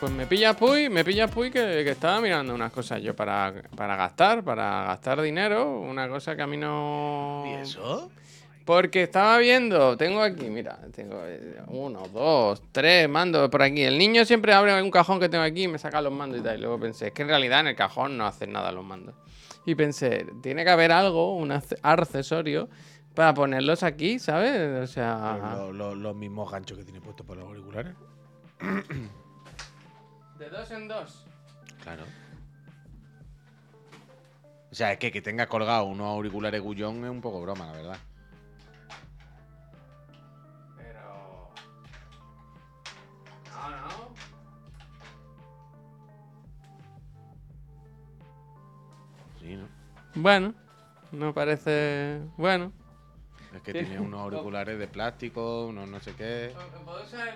Pues me pilla Puy, me pilla Puy que, que estaba mirando unas cosas yo para, para gastar, para gastar dinero, una cosa que a mí no... ¿Y eso? Porque estaba viendo, tengo aquí, mira, tengo eh, uno, dos, tres mandos por aquí. El niño siempre abre un cajón que tengo aquí y me saca los mandos y tal. Y luego pensé, es que en realidad en el cajón no hacen nada los mandos. Y pensé, tiene que haber algo, un acce- accesorio para ponerlos aquí, ¿sabes? O sea, Lo- lo- los mismos ganchos que tiene puestos por los auriculares. de dos en dos. Claro. O sea, es que que tengas colgado unos auriculares gullón es un poco broma, la verdad. Pero... No, no. Sí, ¿no? Bueno, no parece... Bueno. Es que Tiene- unos auriculares de plástico, unos no sé qué. ¿Puedo usar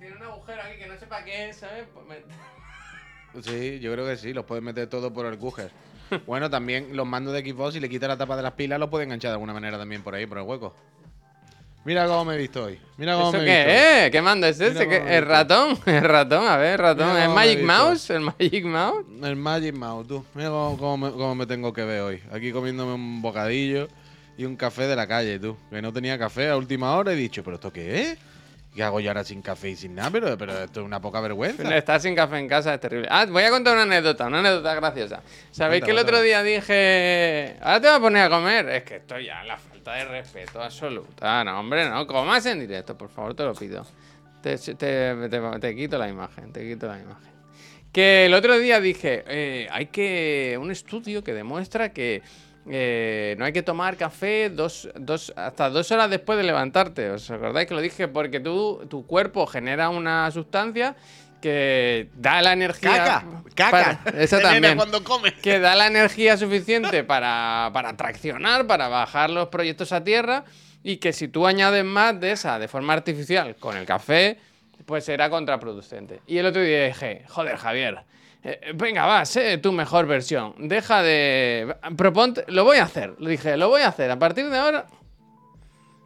Tiene un agujero aquí que no sé para qué, ¿sabes? Pues Sí, yo creo que sí, los puedes meter todo por el Google. Bueno, también los mandos de Xbox, si le quitas la tapa de las pilas, los puedes enganchar de alguna manera también por ahí, por el hueco. Mira cómo me he visto hoy. Mira cómo ¿Eso me he visto. qué es? ¿Qué mando es ese? Mira ¿Qué- cómo me ¿El ratón? ¿El ratón? A ver, ratón. ¿El cómo me Magic. Mouse? ¿El Magic Mouse? El Magic Mouse, tú. Mira cómo, cómo me, cómo me tengo que ver hoy. Aquí comiéndome un bocadillo y un café de la calle, tú. Que no tenía café a última hora he dicho, ¿pero esto qué es? ¿Qué hago yo ahora sin café y sin nada? Pero, pero esto es una poca vergüenza. Estar sin café en casa es terrible. Ah, voy a contar una anécdota, una anécdota graciosa. ¿Sabéis que el otro día dije, ahora te voy a poner a comer? Es que estoy ya la falta de respeto absoluta. No, hombre, no, comas en directo, por favor, te lo pido. Te, te- te- te quito la imagen, te quito la imagen. Que el otro día dije, eh, hay que. un estudio que demuestra que eh, no hay que tomar café dos, dos, hasta dos horas después de levantarte. ¿Os acordáis que lo dije? Porque tú, tu cuerpo genera una sustancia que da la energía. ¡Caca! ¡Caca! para- esa también. cuando comes. Que da la energía suficiente para, para traccionar, para bajar los proyectos a tierra. Y que si tú añades más de esa de forma artificial con el café, pues será contraproducente. Y el otro día dije, joder, Javier, eh, venga, va, sé tu mejor versión. Deja de. Proponte. Lo voy a hacer. Le dije, lo voy a hacer. A partir de ahora.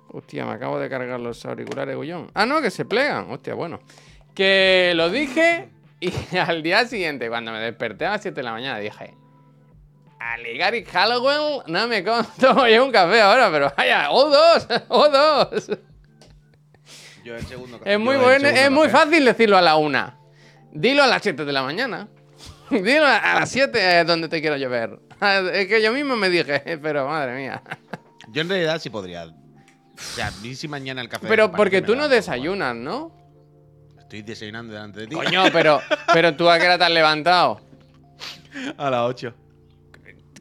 Hostia, me acabo de cargar los auriculares, Gullón. Ah, no, que se plegan. Hostia, bueno. Que lo dije y al día siguiente, cuando me desperté a las 7 de la mañana, dije. A Gary Hallowell no me tomo yo un café ahora, pero vaya, o dos, o dos. Yo el segundo café. Es muy bueno, es muy fácil decirlo a la una. Dilo a las 7 de la mañana. Dilo a las 7 es donde te quiero llover. Es que yo mismo me dije, pero madre mía. Yo en realidad sí podría. O sea, mí si mañana el café. Pero porque tú no poco desayunas, ¿no? Estoy desayunando delante de ti. Coño, pero, pero tú a qué hora te has levantado. A las 8.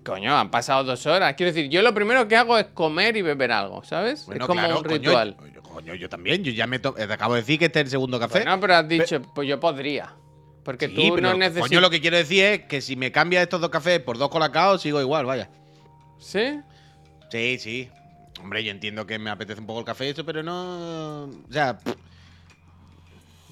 Coño, han pasado dos horas. Quiero decir, yo lo primero que hago es comer y beber algo, ¿sabes? es como un ritual. Coño, yo, coño, yo también. Yo ya me to- eh, te acabo de decir que este es el segundo café. Bueno, pero has dicho, pues yo podría. Porque Sí, tú no necesitas. Coño, lo que quiero decir es que si me cambias estos dos cafés por dos colacaos, sigo igual, vaya. ¿Sí? Sí, sí. Hombre, yo entiendo que me apetece un poco el café y eso, pero no. O sea. pff,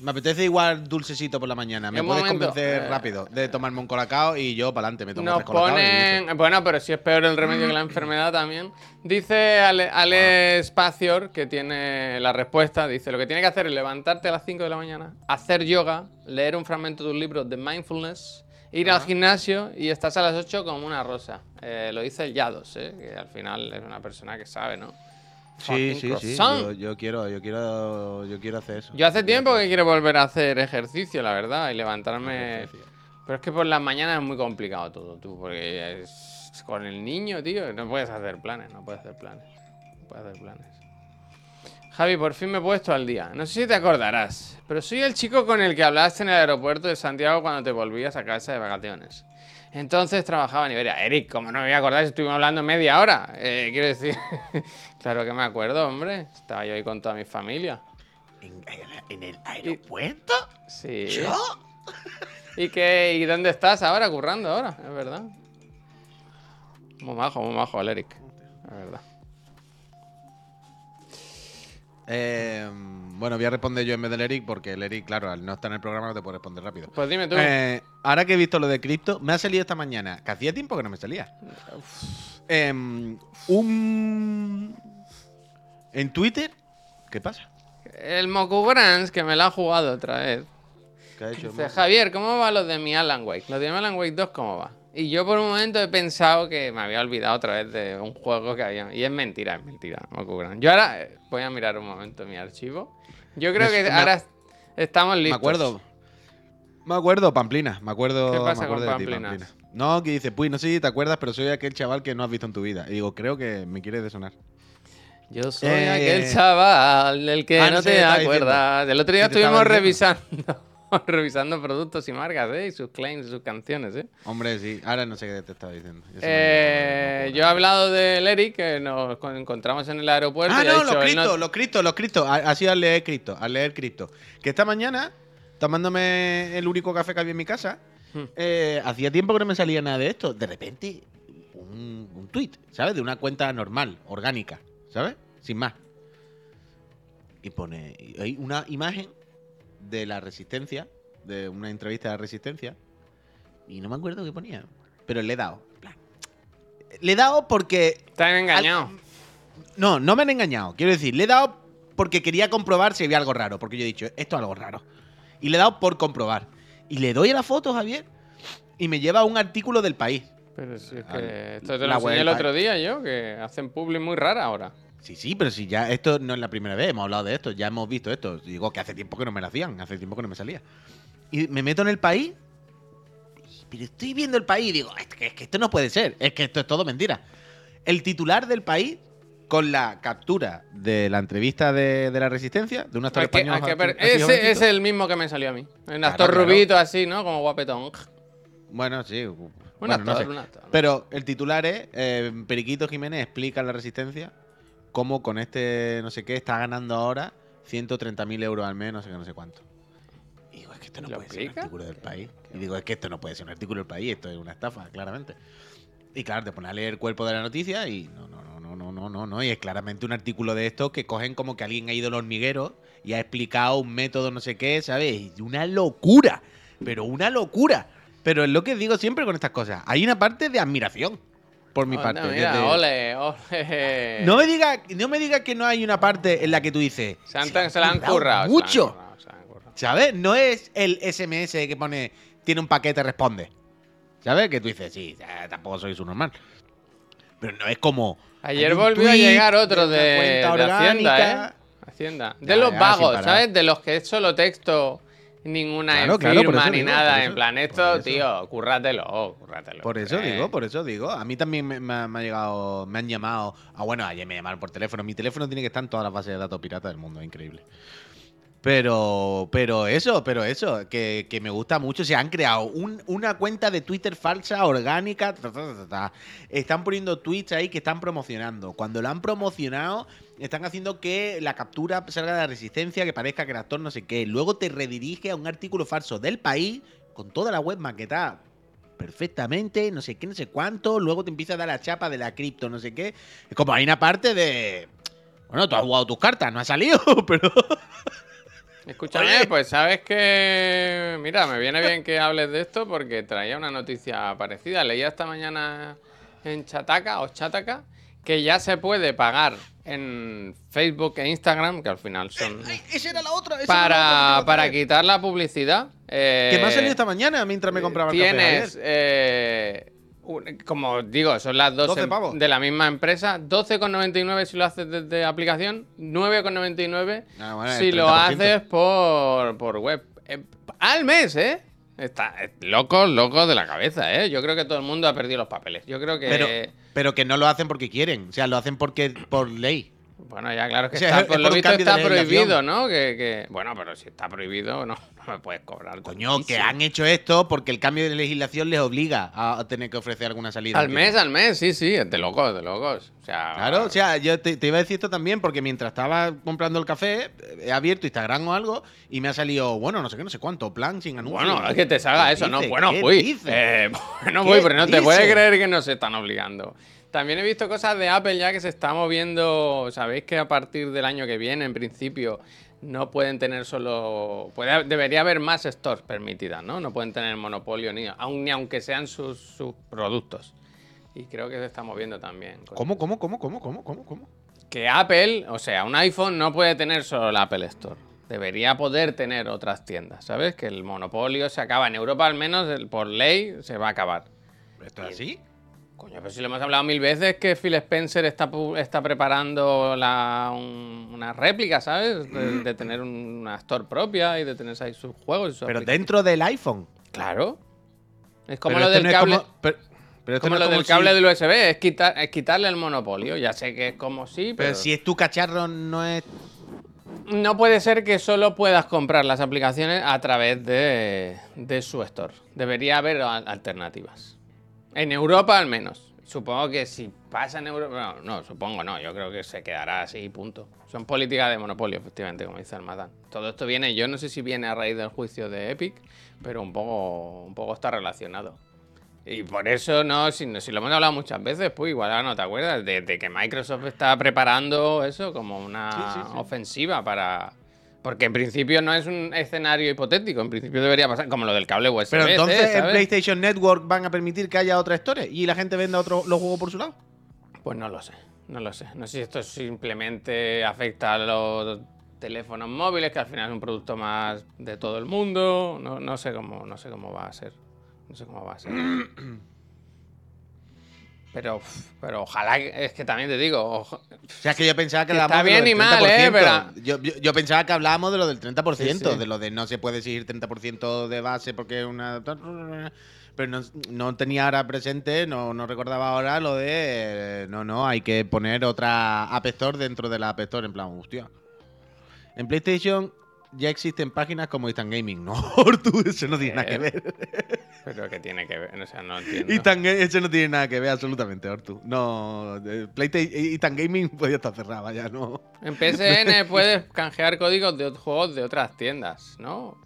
Me apetece igual dulcecito por la mañana. Me puedes momento, convencer eh, rápido de tomarme un colacao y yo para adelante me tomo Nos colacaos y ponen. Bueno, pero si es peor el remedio que la enfermedad también. Dice Ale, Ale Spacior, que tiene la respuesta. Dice: Lo que tiene que hacer es levantarte a las 5 de la mañana, hacer yoga, leer un fragmento de un libro de mindfulness, ir al gimnasio y estás a las 8 como una rosa. Eh, lo dice el Yados, ¿eh? que al final es una persona que sabe, ¿no? Sí, sí, sí. yo quiero, yo quiero, yo quiero hacer eso. Yo hace tiempo que quiero volver a hacer ejercicio, la verdad, y levantarme. Pero es que por las mañanas es muy complicado todo, tú, porque es- con el niño, tío, no puedes hacer planes, no puedes hacer planes. No puedes hacer planes. Javi, por fin me he puesto al día. No sé si te acordarás, pero soy el chico con el que hablaste en el aeropuerto de Santiago cuando te volvías a casa de vacaciones. Entonces trabajaba en Iberia. Eric, ¿cómo no me voy a acordar estuvimos hablando media hora? Eh, quiero decir, claro que me acuerdo, hombre. Estaba yo ahí con toda mi familia. ¿En, en el aeropuerto? Sí. ¿Yo? ¿Y qué? ¿Y dónde estás ahora? Currando ahora, es verdad. Muy majo, muy majo el Eric. Es verdad. Eh, bueno, voy a responder yo en vez del Eric porque el Eric, claro, al no estar en el programa no te puede responder rápido. Pues dime tú. Eh, ahora que he visto lo de cripto, me ha salido esta mañana, que hacía tiempo que no me salía. Em, un. En Twitter. ¿Qué pasa? El Mokugrans, que me la ha jugado otra vez. ¿Qué ha hecho? Dice, Javier, ¿cómo va los de mi Alan Wake? Los de mi Alan Wake 2, ¿cómo va? Y yo por un momento he pensado que me había olvidado otra vez de un juego que había. Y es mentira, es mentira. No ocurran. Yo ahora eh, voy a mirar un momento mi archivo. Yo creo que ahora estamos listos. Me acuerdo. Me acuerdo, Pamplina. Me acuerdo. ¿Qué pasa me acuerdo con de ti, Pamplinas? No, que dice, pues no sé si te acuerdas, pero soy aquel chaval que no has visto en tu vida. Y digo, creo que me quieres de sonar. Yo soy Eh, aquel chaval del que ah, no, no sé te acuerdas. El otro día ¿Qué te estaba estuvimos diciendo? revisando, revisando productos y marcas, ¿eh? Y sus claims, sus canciones, ¿eh? Hombre, sí. Ahora no sé qué te estaba diciendo. Eh, yo he hablado del Eric, que nos con- encontramos en el aeropuerto. Ah, y ha no, dicho, los él no- criptos, los criptos, los criptos. Ha, sido al leer cripto, al leer cripto. Que esta mañana, tomándome el único café que había en mi casa, Hmm. eh, hacía tiempo que no me salía nada de esto. De repente, un, un tweet, ¿sabes? De una cuenta normal, orgánica, ¿sabes? Sin más. Y pone hay una imagen de la resistencia, de una entrevista de la resistencia, y no me acuerdo qué ponía, pero le he dado. Le he dado porque Te han engañado. no, no me han engañado. Quiero decir, le he dado porque quería comprobar si había algo raro. Porque yo he dicho, esto es algo raro. Y le he dado por comprobar. Y le doy a la foto, Javier, y me lleva a un artículo del país. Pero si es que esto te la lo web enseñé el del otro día yo, que hacen publi muy rara ahora. Sí, sí, pero si ya esto no es la primera vez, hemos hablado de esto, ya hemos visto esto. Digo que hace tiempo que no me lo hacían, hace tiempo que no me salía. Y me meto en el país, pero estoy viendo el país y digo, es que, es que esto no puede ser, es que esto es todo mentira. El titular del país, con la captura de la entrevista de, de la resistencia, de un actor que- español. que así- ver- así ese es el mismo que me salió a mí. Un actor claro. rubito así, ¿no? Como guapetón. Bueno, sí. Un bueno, no actor, sé. un actor. Pero el titular es eh, Periquito Jiménez explica la resistencia cómo con este no sé qué está ganando ahora 130.000 euros al mes, no sé qué, no sé cuánto. Y digo, es que esto no ¿Lo puede ser un artículo del país. Y digo, es que esto no puede ser un artículo del país, esto es una estafa, claramente. Y claro, te pone a leer el cuerpo de la noticia y no, no, no, no, no, no, no, no. Y es claramente un artículo de estos que cogen como que alguien ha ido al hormiguero y ha explicado un método no sé qué, ¿sabes? Y una locura, pero una locura. Pero es lo que digo siempre con estas cosas. Hay una parte de admiración por mi parte. mira, de- ole, ole. No me diga, no me diga que no hay una parte en la que tú dices. Se, han- "Se se la han currado se han Mucho. currado, se han. ¿Sabes? No es el SMS que pone, tiene un paquete, responde. ¿Sabes? Que tú dices, sí, tampoco soy su normal. Pero no es como. Ayer volvió a llegar otro de, cuenta de Hacienda. ¿eh? Hacienda. De Ya, los ya, vagos. ¿sabes? De los que es solo texto, ninguna Claro, firma ni digo, nada. en plan, esto, tío, cúrratelo, cúrratelo. Por eso eh. digo, por eso digo. A mí también me, me me ha llegado, me han llamado. Ah, bueno, ayer me llamaron por teléfono. Mi teléfono tiene que estar en todas las bases de datos piratas del mundo, es increíble. Pero, pero eso, pero eso, que, que me gusta mucho. Se han creado un- una cuenta de Twitter falsa, orgánica. Están poniendo tweets ahí que están promocionando. Cuando lo han promocionado, están haciendo que la captura salga de la resistencia, que parezca que el actor no sé qué. Luego te redirige a un artículo falso del país con toda la web maquetada perfectamente, no sé qué, no sé cuánto. Luego te empieza a dar la chapa de la cripto, no sé qué. Es como hay una parte de. Bueno, tú has jugado tus cartas, no ha salido, pero. Escúchame, Oye. pues sabes que. Mira, me viene bien que hables de esto porque traía una noticia parecida. Leía esta mañana en Chataca o Chataca que ya se puede pagar en Facebook e Instagram, que al final son. esa era la otra. esa era la otra Para, para quitar la publicidad. eh, Que me ha salido esta mañana mientras me compraba el café. Tienes, ayer. eh, como digo, son las dos 12 em- pavos. de la misma empresa. 12,99 si lo haces desde aplicación, 9,99 Ah, bueno, si lo 30%. haces por, por web. Eh, al mes, ¿eh? Está eh, locos, locos de la cabeza, ¿eh? Yo creo que todo el mundo ha perdido los papeles. Yo creo que... Pero, pero que no lo hacen porque quieren. O sea, lo hacen porque por ley. Bueno, ya claro que O sea, está, es por lo visto está prohibido, ¿no? Que, que- Bueno, pero si está prohibido, no, no me puedes cobrar. Coño, que han hecho esto porque el cambio de legislación les obliga a tener que ofrecer alguna salida. Al mes, al mes, sí, sí, de locos, de locos. O sea, Claro, o sea, yo te, te iba a decir esto también porque mientras estaba comprando el café, he abierto Instagram o algo y me ha salido, bueno, no sé qué, no sé cuánto, plan sin anuncio. Bueno, es que te salga ¿Qué eso, ¿no? Bueno, ¿Qué voy. dices? Eh, bueno, ¿Qué voy, pero no te puedes creer que nos están obligando. También he visto cosas de Apple ya que se está moviendo. Sabéis que a partir del año que viene, en principio, no pueden tener solo. puede- debería haber más stores permitidas, ¿no? No pueden tener monopolio ni, aun, ni aunque sean sus, sus productos. Y creo que se está moviendo también. ¿Cómo, cómo, cómo, cómo, cómo, cómo, cómo? Que Apple, o sea, un iPhone no puede tener solo el Apple Store. Debería poder tener otras tiendas, ¿sabes? Que el monopolio se acaba. En Europa, al menos, por ley, se va a acabar. ¿Esto es así? Coño, pero si lo hemos hablado mil veces que Phil Spencer está, está preparando la, un- una réplica, ¿sabes? De, de tener un- una store propia y de tener ahí sus juegos y sus Pero dentro del iPhone. Claro. Es como Pero lo del no cable. como- pero, pero esto como no es lo como del si- cable del USB, es, quitar, es quitarle el monopolio. Ya sé que es como sí, pero, Pero si es tu cacharro, no es. no puede ser que solo puedas comprar las aplicaciones a través de, de su store. Debería haber al- alternativas. En Europa al menos. Supongo que si pasa en Europa... No, no, supongo no. Yo creo que se quedará así, punto. Son políticas de monopolio, efectivamente, como dice el Matán. Todo esto viene, yo no sé si viene a raíz del juicio de Epic, pero un poco, un poco está relacionado. Y por eso, no, si, si lo hemos hablado muchas veces, pues igual ahora no te acuerdas de, de que Microsoft está preparando eso como una Sí, sí, sí. ofensiva para... Porque en principio no es un escenario hipotético, en principio debería pasar como lo del cable USB. Pero entonces en. PlayStation Network van a permitir que haya otra historia y la gente venda otro, los juegos por su lado. Pues no lo sé, no lo sé. No sé si esto simplemente afecta a los teléfonos móviles, que al final es un producto más de todo el mundo. No, no sé cómo, no sé cómo va a ser. No sé cómo va a ser. Pero, pero ojalá, que- es que también te digo, ojo- O sea, es que yo pensaba que Está de lo bien y mal, ¿eh? 30%. Yo, yo- yo pensaba que hablábamos de lo del 30%, Sí, sí. de lo de no se puede exigir 30% de base porque es una... Pero no, no tenía ahora presente, no, no recordaba ahora lo de... No, no, hay que poner otra App Store dentro de la App Store, en plan, hostia. En PlayStation ya existen páginas como Instant Gaming. No, tú, eso no tiene nada que ver. pero que tiene que ver, o sea, no entiendo. Instant eso no tiene nada que ver absolutamente, Ortu. No, eh, PlayStation, Instant Gaming podía estar cerrada ya, no. En PSN puedes canjear códigos de juegos de otras tiendas, ¿no?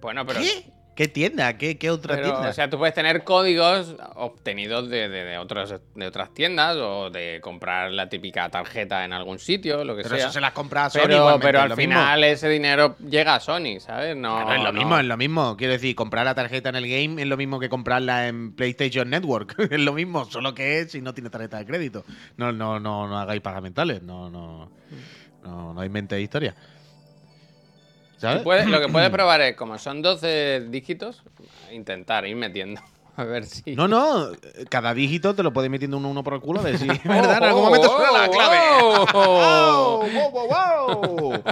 Bueno, pero... ¿Qué? ¿Qué tienda? ¿Qué, qué otra Pero, tienda? O sea, tú puedes tener códigos obtenidos de, de, de otros, de otras tiendas o de comprar la típica tarjeta en algún sitio, lo que pero sea. eso se las compra a Sony pero, pero al mismo. final ese dinero llega a Sony, ¿sabes? No, Claro, es lo no. mismo, es lo mismo. Quiero decir, comprar la tarjeta en el game es lo mismo que comprarla en PlayStation Network. es lo mismo, solo que es si no tiene tarjeta de crédito. No, no, no, no hagáis pagamentales. No, no, no, no inventéis historia. ¿Sabes? Tú puedes- lo que puedes probar es, como son 12 dígitos, intentar ir metiendo. A ver si. No, no, cada dígito te lo puedes metiendo uno, uno por el culo. De si, ¿verdad? En algún momento suena la clave. Oh, ¡Wow, wow, wow!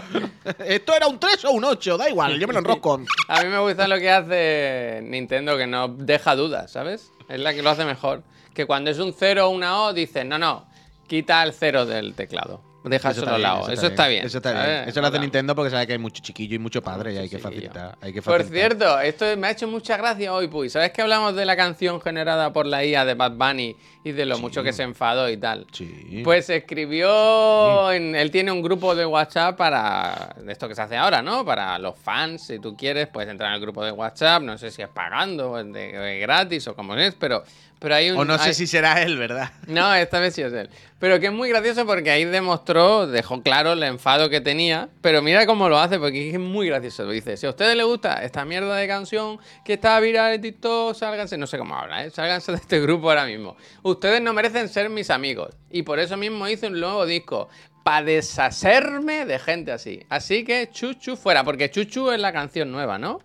Esto era un 3 o un 8, da igual, yo me lo enrosco. A mí me gusta lo que hace Nintendo, que no deja dudas, ¿sabes? Es la que lo hace mejor. Que cuando es un 0 o una O, dice, no, no, quita el 0 del teclado. Deja Eso solo está la bien, O. Eso está bien. Eso está bien. Eso lo hace. Nintendo porque sabe que hay mucho chiquillo y mucho padre y hay que facilitar. Hay que Por cierto, esto me ha hecho mucha gracia hoy, Puy. ¿Sabes que hablamos de la canción generada por la IA de Bad Bunny y de lo mucho que se enfadó y tal? Sí. Pues escribió, en- él tiene un grupo de WhatsApp para de esto que se hace ahora, ¿no? Para los fans, si tú quieres, puedes entrar en el grupo de WhatsApp, no sé si es pagando, de, es gratis o como es, pero, pero hay un... o no sé hay- si será él, ¿verdad? no, esta vez sí es él. Pero que es muy gracioso porque ahí demostró, dejó claro el enfado que tenía. Pero mira cómo lo hace, porque es muy gracioso. Dice, si a ustedes les gusta esta mierda de canción que está viral en TikTok, sálganse, no sé cómo habla, ¿eh? Sálganse de este grupo ahora mismo. Ustedes no merecen ser mis amigos. Y por eso mismo hice un nuevo disco. Para deshacerme de gente así. Así que Chuchu fuera, porque Chuchu es la canción nueva, ¿no?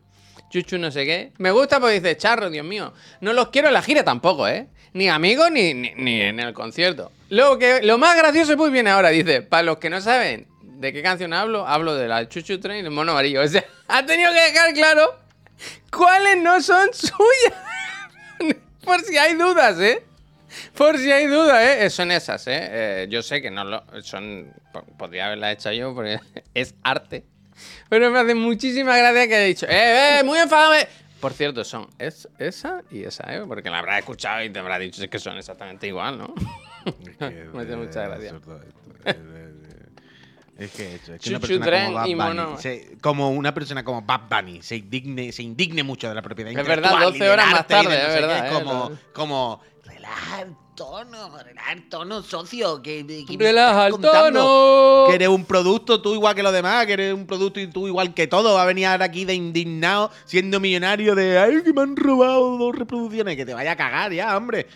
Chuchu no sé qué. Me gusta porque dice, charro, Dios mío. No los quiero en la gira tampoco, ¿eh? Ni amigos ni, ni, ni en el concierto. Lo, que, lo más gracioso pues viene ahora, dice, para los que no saben de qué canción hablo, hablo de la Chuchu Train y el mono amarillo. O sea, ha tenido que dejar claro cuáles no son suyas. Por si hay dudas, ¿eh? Por si hay dudas, ¿eh? Son esas, ¿eh? Eh, Yo sé que no lo... Son... po- Podría haberla hecho yo porque es arte. Pero me hace muchísima gracia que haya dicho, ¡eh, eh! ¡Muy enfadado! eh". Por cierto, son es, esa y esa, ¿eh? Porque la habrá escuchado y te habrá dicho que son exactamente igual, ¿no? Me hace mucha gracia. Es que es que Chuchu una persona Dren como Bad Bunny, Mono- se- como una persona como Bad Bunny se indigne, se indigne mucho de la propiedad Es verdad, intelectual y 12 horas más tarde, es verdad, eh, como, lo- como tono, relaja el tono, socio, que, que Relaja el contando tono. Que eres un producto tú igual que los demás, que eres un producto y tú igual que todo. Va a venir ahora aquí de indignado, siendo millonario de ay que me han robado dos reproducciones, que te vaya a cagar ya, hombre.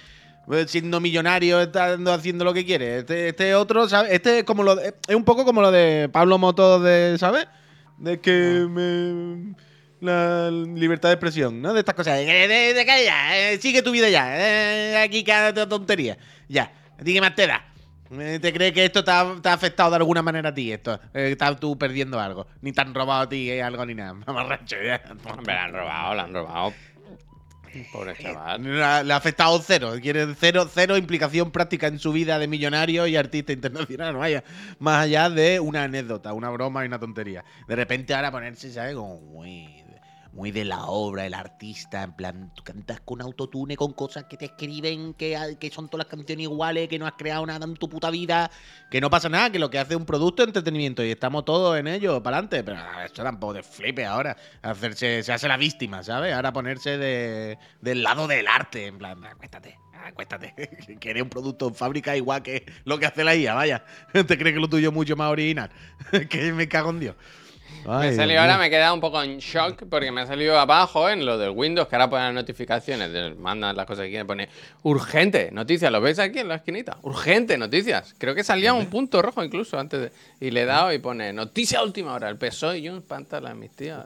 Pues, Siendo millonario, estando haciendo lo que quiere. Este, este otro, ¿sabes? Este es como lo de- es un poco como lo de Pablo Motos de, ¿sabes? de que me- la libertad de expresión, ¿no? De estas cosas. De, que eh, sigue tu vida ya. eh, aquí cada tontería. Ya. ¿A ti qué más te da? Eh, ¿Te crees que esto te ha, te ha afectado de alguna manera a ti? Esto. Estás tú perdiendo algo. Ni te han robado a ti eh, algo ni nada. Mamarracho, ya. Hombre, la han robado, la han robado. Pobre chaval. Le ha afectado cero. Quiere cero, cero implicación práctica en su vida de millonario y artista internacional. Vaya. Más allá de una anécdota, una broma y una tontería. De repente ahora ponerse, ¿sabes? Como muy, muy de la obra, el artista. En plan, tú cantas con autotune, con cosas que te escriben, que, que son todas las canciones iguales, que no has creado nada en tu puta vida. Que no pasa nada, que lo que hace es un producto de entretenimiento y estamos todos en ello, para adelante. Pero ah, esto tampoco de flipe ahora. Hacerse, se hace la víctima, ¿sabes? Ahora ponerse de, del lado del arte. En plan, acuéstate, acuéstate. Que eres un producto en fábrica igual que lo que hace la IA, vaya. ¿Te crees que lo tuyo es mucho más original? que me cago en Dios. Me Ay, Dios salido ahora, me he quedado un poco en shock porque me ha salido abajo en lo del Windows, que ahora ponen las notificaciones, mandan las cosas que quieren, pone urgente, noticias, ¿lo ves aquí en la esquinita? Urgente, noticias. Creo que salía un punto rojo incluso antes de... Y le he dado y pone noticia última hora, el PSOE y un pantalla en mis tías.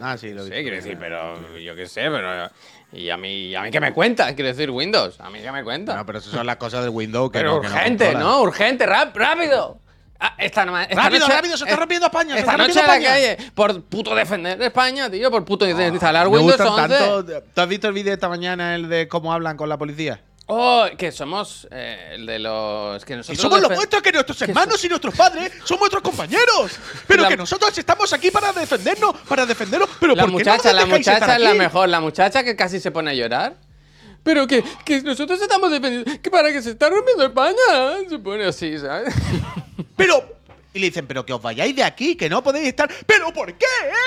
Ah, sí, lo No sé, quiero decir, pero yo qué sé, pero... ¿Y a mí, a mí qué me cuenta? Quiero decir, Windows, ¿a mí qué me cuenta? No, pero esas son las cosas del Windows que Pero no, que urgente. ¿no? Urgente, rap- rápido. Ah, esta, no- esta Rápido, noche- rápido, se está rompiendo España, se Esta está noche en rompiendo la España. calle, por puto defender España, tío, por puto instalar Ah, Me Windows gustan 11. tanto. ¿Tú has visto el vídeo esta mañana, el de cómo hablan con la policía? Oh, que somos eh, el de los que Y nosotros somos los vuestros, que nuestros hermanos y nuestros padres son vuestros compañeros. Pero La- que nosotros estamos aquí para defendernos, para defendernos. Pero La ¿por qué muchacha, la muchacha es la mejor, la muchacha que casi se pone a llorar. Pero que, que nosotros estamos defendiendo, que para que se está rompiendo España, se pone así, ¿sabes? Pero. Y le dicen, pero que os vayáis de aquí, que no podéis estar. ¿Pero por qué?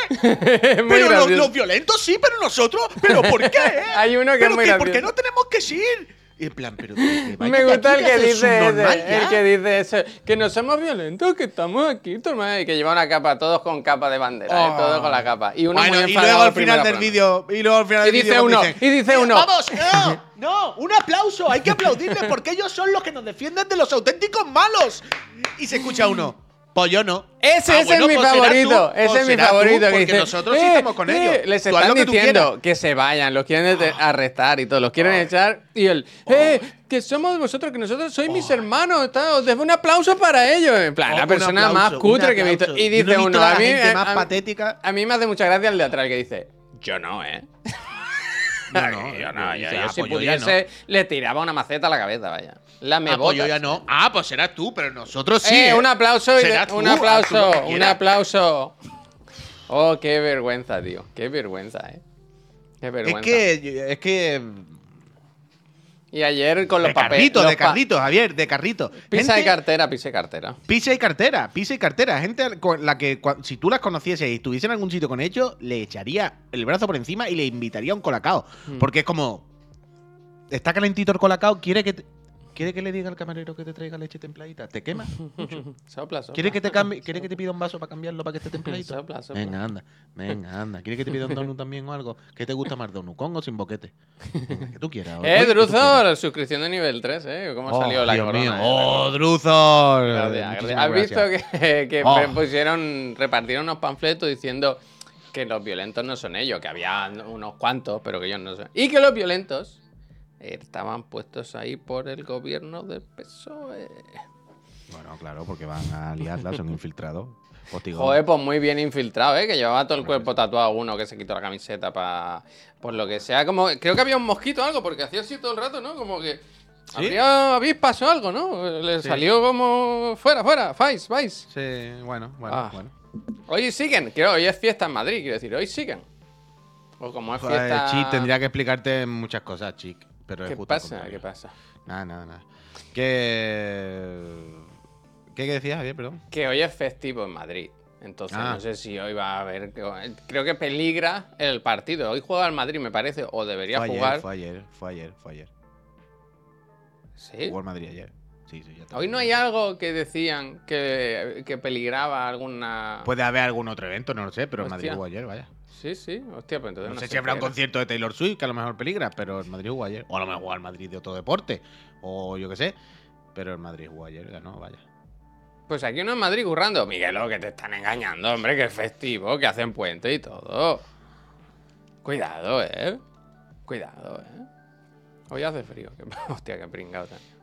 eh? Pero los, violentos sí, pero nosotros. ¿Pero por qué? eh? Hay uno que ¿Pero es muy que, ¿Por qué no tenemos que ir? Y en plan, pero. que Me gusta el que dice ese, el que dice eso, que no somos violentos, que estamos aquí, toma, y que lleva una capa, todos con capa de bandera, ¿eh? Oh. todos con la capa. Y uno Bueno, muy y luego al final del vídeo. Y luego al final Y del dice vídeo uno, dicen, y dice Eh, uno. Vamos, no, no, un aplauso, hay que aplaudirles porque ellos son los que nos defienden de los auténticos malos. Y se escucha uno. Pues yo no. Ese, Ah, ese bueno, es mi pues será favorito. tú, ese pues es mi tú, favorito. que porque dice, nosotros sí "Eh, estamos con eh", ellos. Les están que diciendo que se vayan, los quieren de- arrestar y todo, los quieren echar. Y él, ¡eh! Que somos vosotros, que nosotros sois mis hermanos. tal, os dejo un aplauso para ellos. En plan, Oh, la persona más cutre que he visto. Y Yo no dice uno, a mí, eh, más a patética. A mí me hace mucha gracia el de atrás que dice, yo no, ¿eh? No, no, yo no, yo, yo "Ah, si pues yo pudiese, le tiraba una maceta a la cabeza, vaya. La me Ah, pues yo ya no. Ah, pues serás tú, pero nosotros sí. Eh, ¿eh? un aplauso, y de- Serás un tú aplauso, un aplauso. Oh, qué vergüenza, tío. Qué vergüenza, eh. Qué Es vergüenza. que, es que. Y ayer con los De papeles. carrito, los de carrito, Javier, de carrito. Pisa de Gente- cartera, pisa de cartera. Pisa y cartera, pisa y cartera. Gente con la que si tú las conocieses y estuviese en algún sitio con ellos, le echaría el brazo por encima y le invitaría a un colacao. Hmm. Porque es como. Está calentito el colacao, quiere que te- quiere que le diga al camarero que te traiga leche templadita. ¿Te quema? Sopla, sopla. ¿Quiere que te cambie, quiere que te pida un vaso para cambiarlo para que esté templadito? Sopla, sopla. Venga, anda, venga, anda. ¿Quieres que te pida un donut también o algo? ¿Qué te gusta más, donut con o sin boquete? Venga, que tú quieras. Eh, Oye, que tú Druzo, quieras. la suscripción de nivel 3, eh. ¿Cómo Oh, salió la Dios corona? mío. eh? ¡Oh, Druzor! Gracias, Muchísimas gracias. ¿Has visto gracias. que, que Oh. pusieron, repartieron unos panfletos diciendo que los violentos no son ellos, que había unos cuantos, pero que ellos no son. Y que los violentos estaban puestos ahí por el gobierno del PSOE. Bueno, claro, porque van a liarla, son infiltrados. Postigón. Joder, pues muy bien infiltrado, ¿eh? Que llevaba todo el cuerpo tatuado uno que se quitó la camiseta para... Por lo que sea, como... Creo que había un mosquito o algo, porque hacía así todo el rato, ¿no? Como que... Habría avispas o algo, ¿no? Le Sí. salió como... Fuera, fuera, vais, vais. Sí, bueno, bueno, Ah. bueno. Hoy siguen, creo, hoy es fiesta en Madrid, quiero decir, hoy siguen. O como es Joder, fiesta... Chic, tendría que explicarte muchas cosas, Chic. Pero ¿Qué pasa? ¿Qué pasa? Nada, nada, nada. Que. ¿Qué, qué decías, Javier? Perdón. Que hoy es festivo en Madrid. Entonces Ah. no sé si hoy va a haber... Creo que peligra el partido. Hoy juega el Madrid, me parece, o debería Fue jugar... fue ayer, fue ayer, fue ayer. ¿Sí? Jugó el Madrid ayer. Sí, sí, ya está. Hoy no hay algo que decían que, que peligraba alguna. Puede haber algún otro evento, no lo sé, pero el Madrid jugó ayer, vaya. Sí, sí, hostia, pues entonces No, no, sé sé si habrá un era. concierto de Taylor Swift que a lo mejor peligra, pero el Madrid jugó ayer. O a lo mejor el Madrid de otro deporte, o yo qué sé. Pero el Madrid jugó ayer, ganó, vaya. Pues aquí uno en Madrid currando. Miguelo, que te están engañando, hombre, que es festivo, que hacen puente y todo. Cuidado, eh. Cuidado, eh. Hoy hace frío. Hostia, qué pringado también.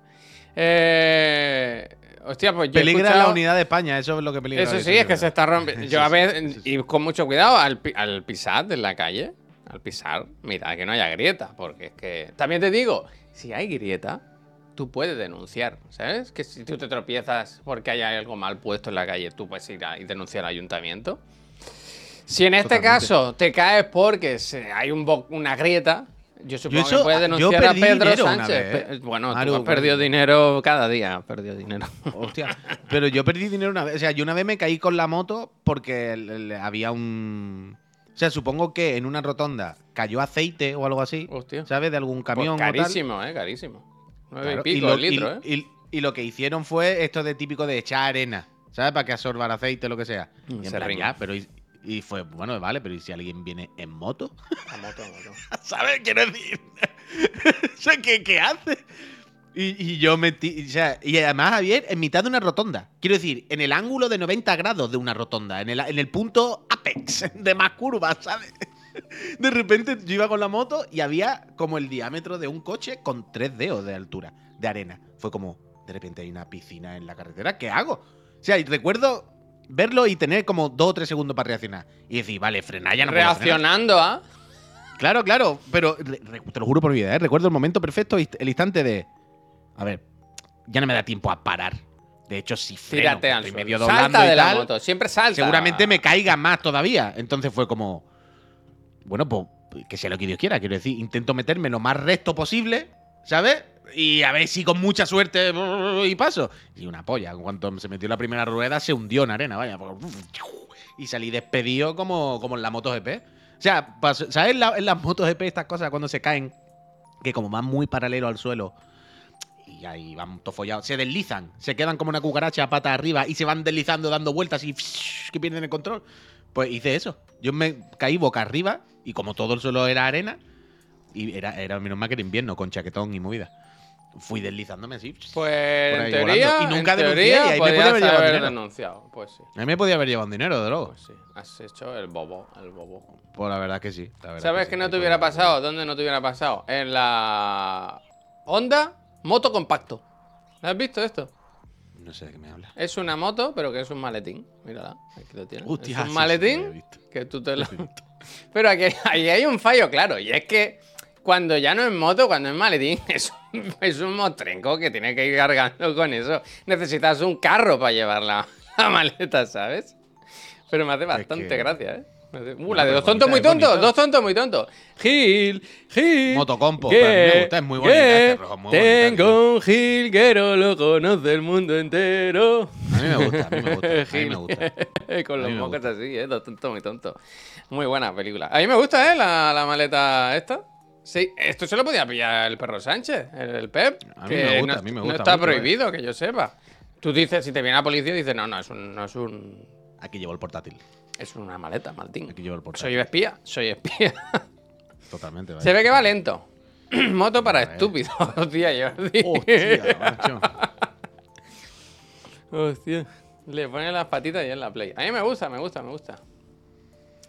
Eh... Hostia, pues yo Peligra escuchado- la unidad de España, eso es lo que peligra. Eso sí, es que se está rompiendo. Yo a veces, y con mucho cuidado, al, pi- al pisar en la calle, al pisar, mira, que no haya grieta, porque es que... También te digo, si hay grieta, tú puedes denunciar, ¿sabes? Que si tú te tropiezas porque hay algo mal puesto en la calle, tú puedes ir a- y denunciar al ayuntamiento. Si en este Totalmente. caso te caes porque hay un una grieta, yo supongo eso- que puedes denunciar a Pedro Sánchez. Bueno, tú Maru, has perdido bueno. dinero cada día, has perdido dinero. Hostia, pero yo perdí dinero una vez. O sea, yo una vez me caí con la moto porque había un. O sea, supongo que en una rotonda cayó aceite o algo así. Hostia. ¿Sabes? De algún Pues camión. o tal. carísimo, eh, carísimo. Nueve Claro, y pico lo, el litro, y- eh. y- y lo que hicieron fue esto de típico de echar arena, ¿sabes? Para que absorba el aceite o lo que sea. Mm, Y en se plan, ringa. ya, pero y, fue, bueno, vale, pero ¿y si alguien viene en moto? A moto, a moto. ¿Sabes? Quiero decir. ¿qué, qué hace? Y, y yo metí. O sea, y además, Javier, en mitad de una rotonda. Quiero decir, en el ángulo de 90 grados de una rotonda. En el, en el punto apex de más curvas, ¿sabes? De repente yo iba con la moto y había como el diámetro de un coche con tres dedos de altura, de arena. Fue como, de repente hay una piscina en la carretera, ¿qué hago? O sea, y recuerdo verlo y tener como dos o tres segundos para reaccionar. Y decir, vale, frenar ya no puedo. Reaccionando a. Claro, claro, pero te lo juro por mi vida, ¿eh? recuerdo el momento perfecto, el instante de. A ver, ya no me da tiempo a parar. De hecho, si freno, Tírate al estoy suelo. medio doblando Salta y de la tal, moto, siempre salta. seguramente me caiga más todavía. Entonces fue como. Bueno, pues que sea lo que Dios quiera, quiero decir, intento meterme lo más recto posible, ¿sabes? Y a ver si con mucha suerte y paso. Y una polla, en cuanto se metió la primera rueda, se hundió en arena, vaya. Y salí despedido como, como en la MotoGP. O sea, ¿sabes en, la- en las MotoGP estas cosas cuando se caen? Que como van muy paralelo al suelo y ahí van todos follados, se deslizan, se quedan como una cucaracha pata arriba y se van deslizando dando vueltas y que pierden el control. Pues hice eso. Yo me caí boca arriba y como todo el suelo era arena, y era, era menos mal que era invierno, con chaquetón y movida. Fui deslizándome así. Pues en ahí teoría, volando. Y nunca en teoría y ahí me podía haber llevado haber dinero. denunciado. Pues sí, A mí me podía haber llevado dinero, de luego. pues sí. Has hecho el bobo, el bobo. Pues la verdad que sí. la verdad ¿Sabes sí, qué no te hubiera pasado? ¿Dónde no te hubiera pasado? En la Honda Moto Compacto. ¿Has visto esto? No sé de qué me habla. Es una moto, pero que es un maletín. Mírala, aquí lo tienes. Hostia, es un maletín que tú te lo... pero aquí, ahí hay un fallo, claro. Y es que cuando ya no es moto, cuando es maletín, es un, es un motrenco que tiene que ir cargando con eso. Necesitas un carro para llevar la, la maleta, ¿sabes? Pero me hace bastante que- gracia, ¿eh? Uh, la de dos tontos muy tontos, dos tontos muy tontos. Gil, Gil. Motocompo, que- pero a mí me gusta, es muy bonita, este rojo muy. Tengo un jilguero, lo conoce el mundo entero. A mí me gusta, a mí me gusta. A mí me gusta. Con los mocos así, ¿eh? Dos tontos muy tontos. Muy buena película. A mí me gusta, ¿eh? La, la maleta esta. Sí, esto se lo podía pillar el perro Sánchez, el, Pep. A mí me gusta, no, a mí me no gusta está mucho, eh. prohibido, que yo sepa. Tú dices, si te viene la policía, dices, no, no, es un, no es un. Aquí llevo el portátil. Es una maleta, Martín. Aquí llevo el portátil. Soy espía, soy espía. Totalmente. vaya. Se ve que va lento. Moto para Vale. estúpidos, hostia, Jordi. Hostia, macho. Hostia. Le pone las patitas y en la play. A mí me gusta, me gusta, me gusta.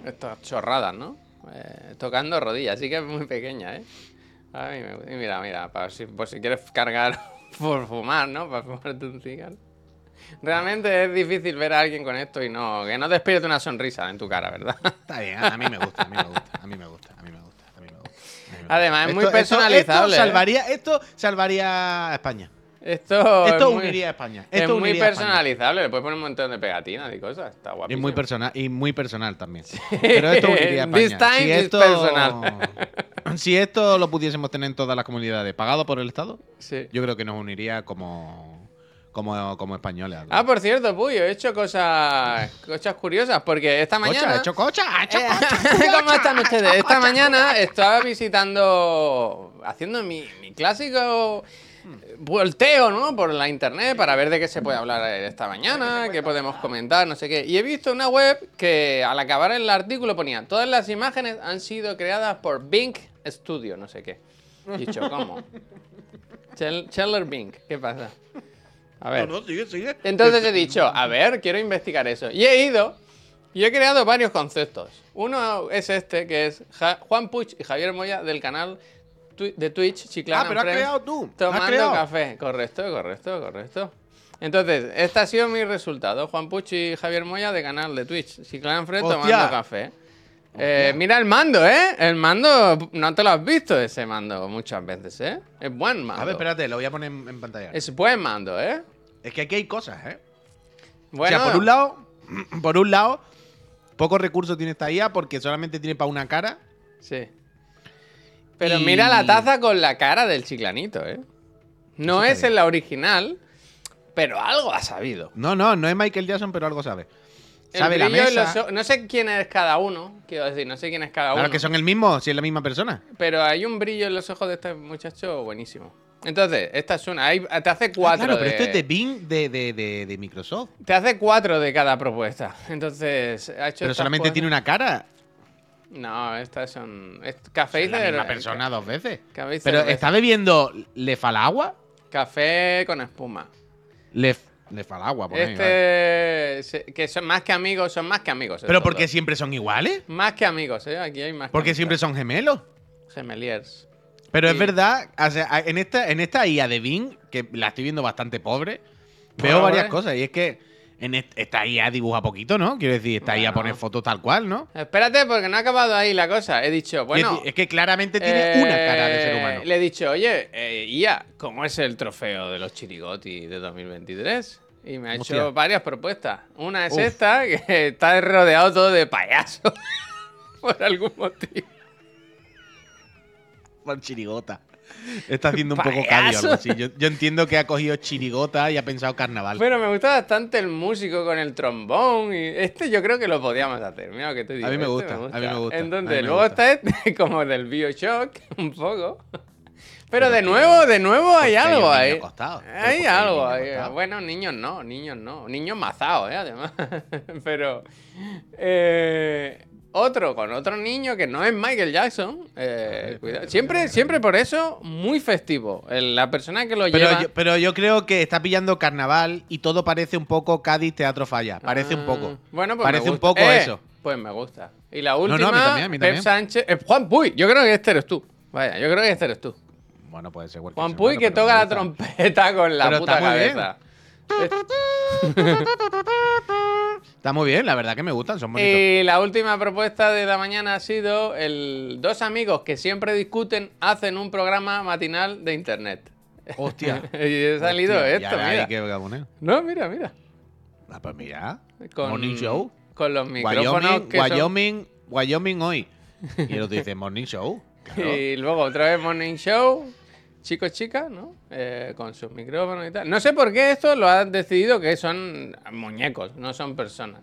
Estas chorradas, ¿no? Eh, tocando rodillas, sí que es muy pequeña, ¿eh? A mí me gusta. Y mira, mira, para si, por si quieres cargar por fumar, ¿no? Para fumarte un cigarro. Realmente es difícil ver a alguien con esto y no, que no despierte una sonrisa en tu cara, ¿verdad? Está bien, a mí me gusta, a mí me gusta, a mí me gusta, a mí me gusta, a mí me gusta. a mí me gusta. Además, es muy Esto- esto- personalizable, ¿eh? Esto salvaría, esto salvaría a España. Esto, Esto es muy- uniría a España. Es Esto muy a España. personalizable, le puedes poner un montón de pegatinas y cosas. Está Y guapísimo. muy personal, y muy personal también. Pero esto uniría a España. This time si is esto, personal. si esto lo pudiésemos tener en todas las comunidades, pagado por el Estado, Sí. yo creo que nos uniría como, como, como españoles. Ah, por cierto, Puy, he hecho cosas, cosas curiosas porque esta Cocha, mañana. ¿ha hecho cocha? ¿Ha hecho Eh, cocha? ¿Cómo están ustedes? Esta mañana estaba visitando, haciendo mi, mi clásico volteo, ¿no? Por la internet para ver de qué se puede hablar esta mañana, qué podemos comentar, no sé qué. Y he visto una web que al acabar el artículo ponía, todas las imágenes han sido creadas por Bing Studio, no sé qué. Dicho, ¿cómo? Cheller Bing, ¿qué pasa? A ver. No, no, sigue, sigue. Entonces he dicho, a ver, quiero investigar eso. Y he ido y he creado varios conceptos. Uno es este, que es Juan Puig y Javier Moya del canal de Twitch Chiclana Ah, pero has creado tú, Tomando creado. café. Correcto, correcto, correcto. Entonces, este ha sido mi resultado. Juan Puig y Javier Moya de canal de Twitch Chiclana Hostia. tomando café. Eh, mira el mando, ¿eh? El mando, no te lo has visto ese mando muchas veces, ¿eh? Es buen mando. A ver, espérate, lo voy a poner en, pantalla. Es... Es buen mando, ¿eh? que aquí hay cosas, ¿eh? Bueno, O sea, por un lado, por un lado, pocos recursos tiene esta IA porque solamente tiene para una cara. Sí. Pero Y- mira la taza con la cara del chiclanito, ¿eh? No es en la original, pero algo ha sabido. No, no, no es Michael Jackson, pero algo sabe. Sabe la mesa. los No sé quién es cada uno, quiero decir, no sé quién es cada Claro uno. que son el mismo, si es la misma persona. Pero hay un brillo en los ojos de este muchacho buenísimo. Entonces, esta es una. hay- te hace cuatro. Ah, claro, pero de, esto es de Bing de, de, de, de Microsoft. Te hace cuatro de cada propuesta. Entonces, ha hecho. Pero solamente tiene una cara. No, estas son. Café la misma persona dos veces. Pero está bebiendo Lefalagua. Café con espuma. Lef, Lefalagua, por. Este. Que son más que amigos, son más que amigos. Pero porque siempre son iguales. Más que amigos, ¿eh? Aquí hay más que Porque siempre son gemelos. Gemeliers. Pero es verdad, o sea, en esta, en esta IA de Bing, que la estoy viendo bastante pobre, veo varias cosas. Y es que en est- esta IA dibuja poquito, ¿no? Quiero decir, esta IA Bueno. pone fotos tal cual, ¿no? Espérate, porque no ha acabado ahí la cosa. He dicho, bueno. es, que claramente tiene eh, una cara de ser humano. Le he dicho, oye, eh, Ia, ¿cómo es el trofeo de los Chirigoti de 2023? Y me ha hecho varias propuestas. Una es Uf. esta, que está rodeado todo de payasos. por algún motivo. Por chirigota. Está haciendo un poco cadio algo así. Yo, yo entiendo que ha cogido chirigota y ha pensado carnaval. Pero me gusta bastante el músico con el trombón. Y este yo creo que lo podíamos hacer. Mira lo que te digo. A mí me este gusta, a mí me gusta, Entonces, me luego gusta. está este, como del Bioshock, un poco. Pero de nuevo, de nuevo hay algo ahí. Hay hay algo ahí. Bueno, niños no, niños no. Niños mazados, ¿eh? Además. Pero. eh, otro, con otro niño que no es Michael Jackson. eh, cuidado. Siempre, siempre por eso, muy festivo. El- La persona que lo Pero lleva. yo, pero yo creo que está pillando carnaval y todo parece un poco Cádiz Teatro Falla. Parece un Ah, poco. Bueno, pues Parece un gusta. poco Eh, eso. Pues me gusta. Y la no, a mí última, también, a mí Pep también. Sánchez. eh, Juan Puy, yo creo que este eres tú. Vaya, yo creo que este eres tú. Bueno, puede ser cualquier Juan ser Puy humano, que pero toca me la gusta. trompeta con la Pero puta está muy bien. cabeza. Está muy bien, la verdad que me gustan, son bonitos. Y la última propuesta de la mañana ha sido el dos amigos que siempre discuten hacen un programa matinal de internet. Hostia. y he salido Hostia, esto, mira. hay que. No, mira, mira. Ah, pues mira. Con, Morning Show. Con los micrófonos Wyoming, que son- Wyoming, Wyoming hoy. Y el otro dice Morning Show. Claro. Y luego otra vez Morning Show, chicos, chicas, ¿no? Eh, con sus micrófonos y tal. No sé por qué esto lo han decidido que son muñecos, no son personas.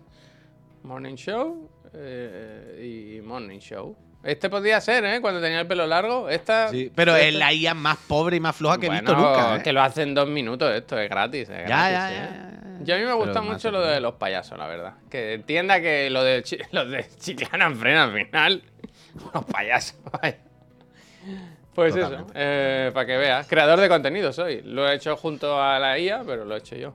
Morning Show eh, y Morning Show. Este podía ser, ¿eh? Cuando tenía el pelo largo. Esta, Sí, pero es la IA más pobre y más floja que he visto nunca. ¿eh? Que lo hacen dos minutos, esto es gratis. Es Ya, gratis, ya, ¿eh? ya, ya. Yo a mí me gusta Pero mucho lo de los payasos, la verdad. Que entienda que lo de, los de Chiclana frena al final. Los payasos, vaya. Pues eso, Totalmente. para que veas. Creador de contenido soy. Lo he hecho junto a la IA, pero lo he hecho yo.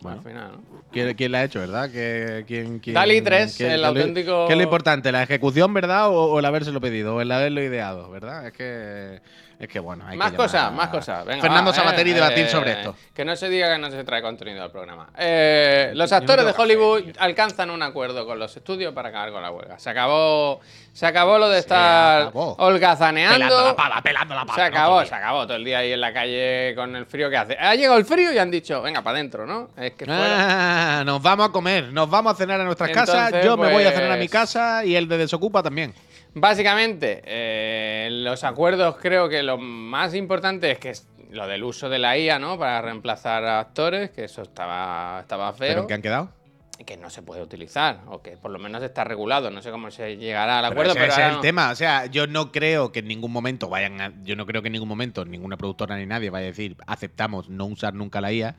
Bueno. Al final, ¿no? ¿Quién, quién la ha hecho, verdad? ¿Quién, quién, quién- DALI 3, qué- el auténtico- ¿Qué es lo importante? ¿La ejecución, verdad? O, o el habérselo pedido? ¿O el haberlo ideado, verdad? Es que, es que bueno. Hay Más cosas, más cosas. Venga, Fernando va, Sabater y eh, debatir eh, sobre esto. Que no se diga que no se trae contenido al programa. Eh, los actores de Hollywood alcanzan un acuerdo con los estudios para acabar con la huelga. Se acabó, se acabó lo de estar holgazaneando. Pelando la pava, pelando la pava. Se acabó, se acabó todo el día ahí en la calle con el frío que hace. Ha llegado el frío y han dicho, venga, para adentro, ¿no? Es que fuera. Ah, nos vamos a comer, nos vamos a cenar a nuestras casas. Yo me voy a cenar a mi pues- casa y el de Desocupa también. Básicamente, eh, los acuerdos creo que lo más importante es que es lo del uso de la IA, ¿no? Para reemplazar a actores, que eso estaba, estaba ¿Pero feo. en qué han quedado? que no se puede utilizar, o que por lo menos está regulado. No sé cómo se llegará al Pero acuerdo, ese, pero ese es el no. tema. O sea, yo no creo que en ningún momento vayan a, Yo no creo que en ningún momento ninguna productora ni nadie vaya a decir aceptamos no usar nunca la IA.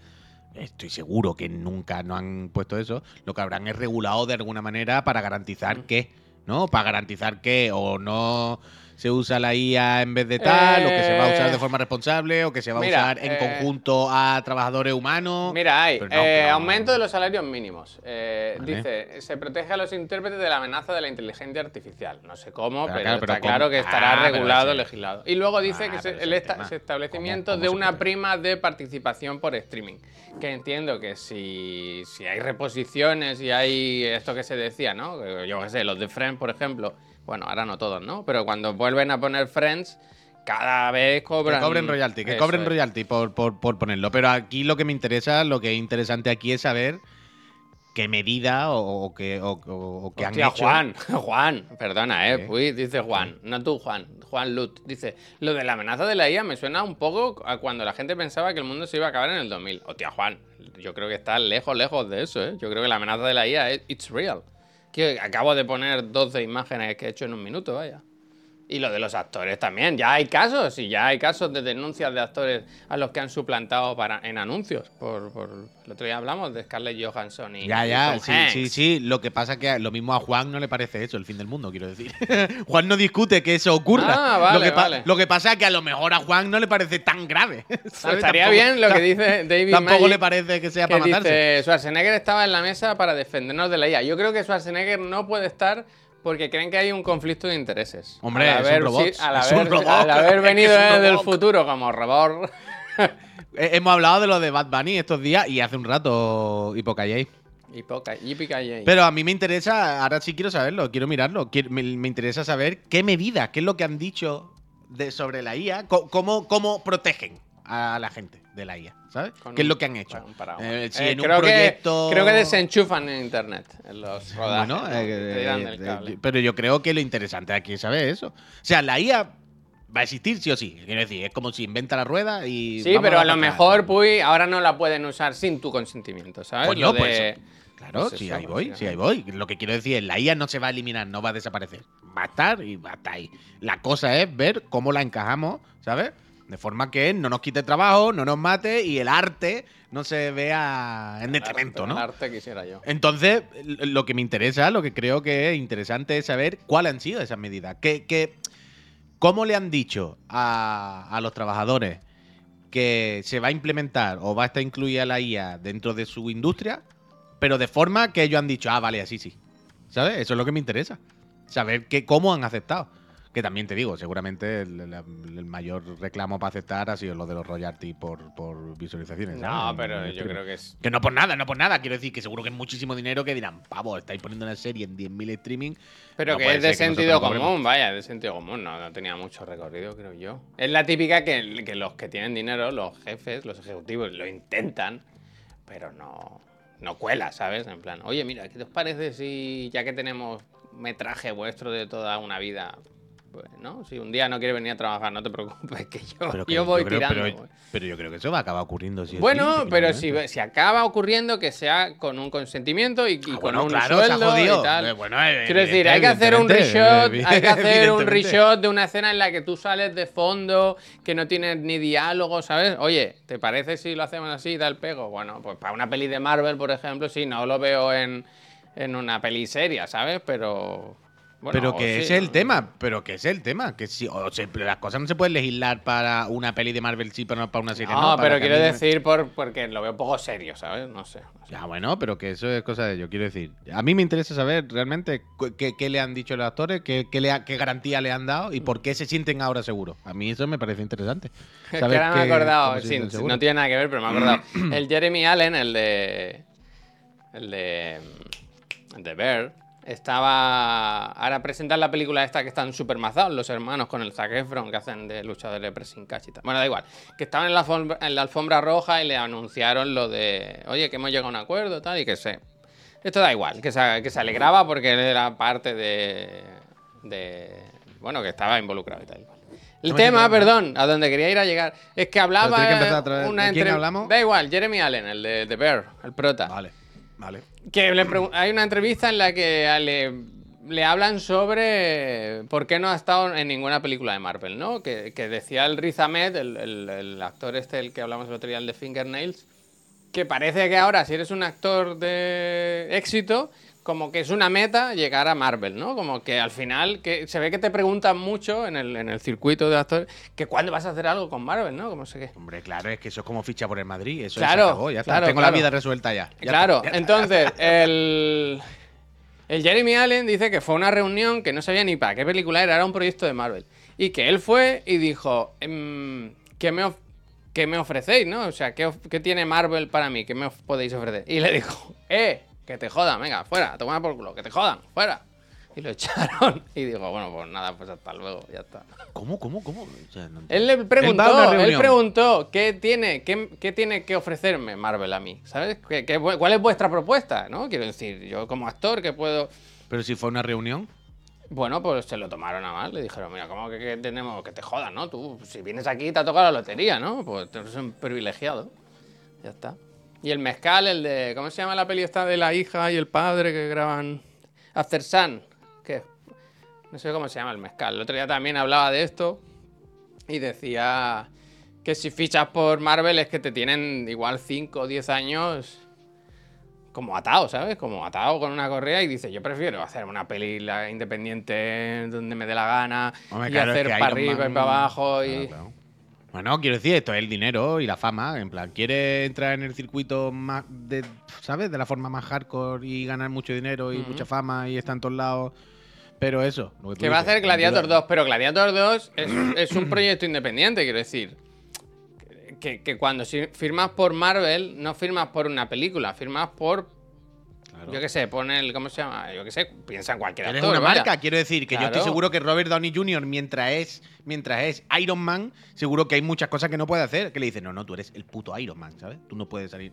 Estoy seguro que nunca no han puesto eso. Lo que habrán es regulado de alguna manera para garantizar que, ¿no? Para garantizar que o no se usa la IA en vez de tal, o que se va a usar Eh, de forma responsable, o que se va a usar en eh, conjunto a trabajadores humanos. Mira, hay no, eh, aumento de los salarios mínimos. Eh, Vale. Dice, se protege a los intérpretes de la amenaza de la inteligencia artificial. No sé cómo, Pero pero, claro, pero está ¿cómo? claro que estará Ah, regulado, legislado. Y luego dice Ah, que se- el esta- establecimiento ¿Cómo- cómo de una prima de participación por streaming. Que entiendo que si, si hay reposiciones y hay esto que se decía, ¿no? Yo qué sé, los de Friends, por ejemplo. Bueno, ahora no todos, ¿no? Pero cuando vuelven a poner Friends, cada vez cobran. Que cobren royalty, que Eso cobren es. royalty por, por- por ponerlo. Pero aquí lo que me interesa, lo que es interesante aquí es saber qué medida o, o que, o, o- o que han Hostia, hecho. Juan, Juan, perdona, eh. ¿Qué? Uy, dice Juan, no tú, Juan, Juan Lut. Dice, lo de la amenaza de la IA me suena un poco a cuando la gente pensaba que el mundo se iba a acabar en el 2000. Hostia, Juan, yo creo que está lejos, lejos de eso, eh. Yo creo que la amenaza de la IA es it's real. Acabo de poner 12 imágenes que he hecho en un minuto, vaya. Y lo de los actores también. Ya hay casos, y ya hay casos de denuncias de actores a los que han suplantado para, en anuncios. Por, por- el otro día hablamos de Scarlett Johansson y. Ya, ya, sí, Hanks. sí, sí. Lo que pasa es que lo mismo a Juan no le parece eso, el fin del mundo, quiero decir. Juan no discute que eso ocurra. Ah, vale, lo, que pa- vale. lo que pasa es que a lo mejor a Juan no le parece tan grave. ¿sabes? Estaría Tampoco- bien lo que dice David Tampoco Magic, le parece que sea que para matarse. dice Schwarzenegger estaba en la mesa para defendernos de la IA. Yo creo que Schwarzenegger no puede estar porque creen que hay un conflicto de intereses. Hombre, al es un haber, robot, sí, al es un haber, robot, al haber venido es un desde el robot. futuro como robot. Eh, Hemos hablado de lo de Bad Bunny estos días y hace un rato y- Pero a mí me interesa, ahora sí quiero saberlo, quiero mirarlo. quiero- me, me interesa saber qué medidas, qué es lo que han dicho de, sobre la IA, cómo, cómo protegen a la gente de la IA, ¿sabes? con ¿Qué es lo que han hecho? Eh, si Eh, en un creo proyecto. Que, creo que desenchufan en internet en los rodajes. Bueno, ¿no? eh, pero yo creo que lo interesante aquí es saber eso. O sea, la IA va a existir sí o sí. Quiero decir, es como si inventa la rueda y. Sí, pero a lo mejor, Puy, ahora no la pueden usar sin tu consentimiento, ¿sabes? Lo de- pues, Claro, Pues sí, eso, ahí voy, sí, ahí voy. Lo que quiero decir es, la IA no se va a eliminar, no va a desaparecer. Va a estar y va a estar ahí. La cosa es ver cómo la encajamos, ¿sabes? De forma que no nos quite trabajo, no nos mate y el arte no se vea en detrimento, El ¿no? arte quisiera yo. Entonces, lo que me interesa, lo que creo que es interesante es saber cuáles han sido esas medidas. ¿Qué, qué- cómo le han dicho a, a los trabajadores que se va a implementar o va a estar incluida la IA dentro de su industria, pero de forma que ellos han dicho, ah, vale, así sí. ¿Sabes? Eso es lo que me interesa. Saber que, cómo han aceptado. Que también te digo, seguramente el, el- el mayor reclamo para aceptar ha sido lo de los royalties por, por visualizaciones. No, pero yo creo que es. Que no por nada, no por nada. Quiero decir que seguro que es muchísimo dinero que dirán, pavo, estáis poniendo una serie en 10.000 streaming. Pero No que es de sentido común, vaya, es de sentido común, no, no tenía mucho recorrido, creo yo. Es la típica que, que los que tienen dinero, los jefes, los ejecutivos, lo intentan, pero no, no cuela, ¿sabes? En plan, oye, mira, ¿qué os parece si ya que tenemos metraje vuestro de toda una vida, pues, ¿no? Si un día no quieres venir a trabajar, no te preocupes, que yo, Pero que yo voy creo- tirando. Pero, güey. pero yo creo que eso va a acabar ocurriendo. o Bueno, pero si, si acaba ocurriendo que sea con un consentimiento y, y Ah, con bueno, un claro, se ha sueldo y tal. Eh, bueno, eh, Quiero decir, hay que hacer un reshot, hay que hacer un reshot de una escena en la que tú sales de fondo, que no tienes ni diálogo, ¿sabes? Oye, ¿te parece si lo hacemos así, da el pego? Bueno, pues para una peli de Marvel, por ejemplo, sí, no lo veo en, en una peli seria, ¿sabes? Pero... bueno, pero que sí, ese es el ¿no? tema, pero que ese es el tema, que si o las cosas no se pueden legislar para una peli de Marvel sí, pero no para una serie no. No, pero quiero decir por, porque lo veo poco serio, ¿sabes? No sé. no sé. Ya, bueno, pero que eso es cosa de ellos, quiero decir. A mí me interesa saber realmente qué, qué le han dicho los actores, qué, qué le ha- qué garantía le han dado y por qué se sienten ahora seguros. A mí eso me parece interesante. Es que ahora me he acordado, sí, no tiene nada que ver, pero me he acordado. el Jeremy Allen, el de. El de. El de Bear, estaba. Ahora presentan la película esta que están super mazados, los hermanos con el Zac Efron que hacen de luchadores de pressing tal. Bueno, da igual. Que estaban en la, alfombra, en la alfombra roja y le anunciaron lo de. Oye, que hemos llegado a un acuerdo tal, y que se. Esto da igual, que se, que se alegraba porque él era parte de. de bueno, que estaba involucrado y tal. El No tema, perdón, a donde quería ir a llegar, es que hablaba que una ¿De quién entre- hablamos? Da igual, Jeremy Allen, el de, de Bear, el prota. Vale, vale. Que le hay una entrevista en la que le, le hablan sobre por qué no ha estado en ninguna película de Marvel, ¿no? Que, que decía el Riz Ahmed, el, el- el actor este, el que hablamos el otro día, el de Fingernails, que parece que ahora, si eres un actor de éxito, como que es una meta llegar a Marvel, ¿no? Como que al final, que se ve que te preguntan mucho en el, en el circuito de actores, que cuándo vas a hacer algo con Marvel, ¿no? Como sé qué. Hombre, claro, es que eso es como ficha por el Madrid. Eso Claro, acabó, ya está. claro, Tengo claro. la vida resuelta ya. Ya claro, está, ya está. entonces, el, el Jeremy Allen dice que fue una reunión que no sabía ni para qué película era, era un proyecto de Marvel. Y que él fue y dijo, em, ¿qué, me qué me ofrecéis, no? O sea, ¿qué, qué tiene Marvel para mí? ¿Qué me podéis ofrecer? Y le dijo, eh, que te jodan, venga, fuera, toma por culo, que te jodan, fuera. Y lo echaron. Y dijo, bueno, pues nada, pues hasta luego, ya está. ¿Cómo, cómo, cómo? O sea, no Él le preguntó, él preguntó, ¿qué tiene, qué, qué tiene que ofrecerme Marvel a mí? ¿Sabes? ¿Qué- qué- ¿Cuál es vuestra propuesta? ¿No? Quiero decir, yo como actor que puedo... Pero si fue una reunión. Bueno, pues se lo tomaron a mal. Le dijeron, mira, ¿cómo que, que tenemos que te jodas, no? Tú, si vienes aquí te ha tocado la lotería, ¿no? Pues tú eres un privilegiado. Ya está. Y el mezcal, el de... ¿Cómo se llama la peli esta de la hija y el padre que graban... After Sun. Que no sé cómo se llama el mezcal. El otro día también hablaba de esto y decía que si fichas por Marvel es que te tienen igual 5 o 10 años como atado, ¿sabes? Como atado con una correa y dice, yo prefiero hacer una peli independiente donde me dé la gana Hombre, y claro, es hacer que para arriba y Man- para abajo y... Claro, claro. Bueno, quiero decir, esto es el dinero y la fama. En plan, quiere entrar en el circuito más de, ¿sabes? De la forma más hardcore y ganar mucho dinero y mucha fama y está en todos lados. Pero eso, lo que va a hacer Gladiator ayuda. 2, pero Gladiator 2 es, es un proyecto independiente, quiero decir. Que, que cuando firmas por Marvel, no firmas por una película, firmas por, Claro. yo qué sé, pone el, ¿cómo se llama? Yo qué sé, piensa en cualquier actor, una vaya. marca, quiero decir, que yo estoy seguro que Robert Downey Jr., mientras es, mientras es Iron Man, seguro que hay muchas cosas que no puede hacer. Que le dicen, no, no, tú eres el puto Iron Man, ¿sabes? Tú no puedes salir.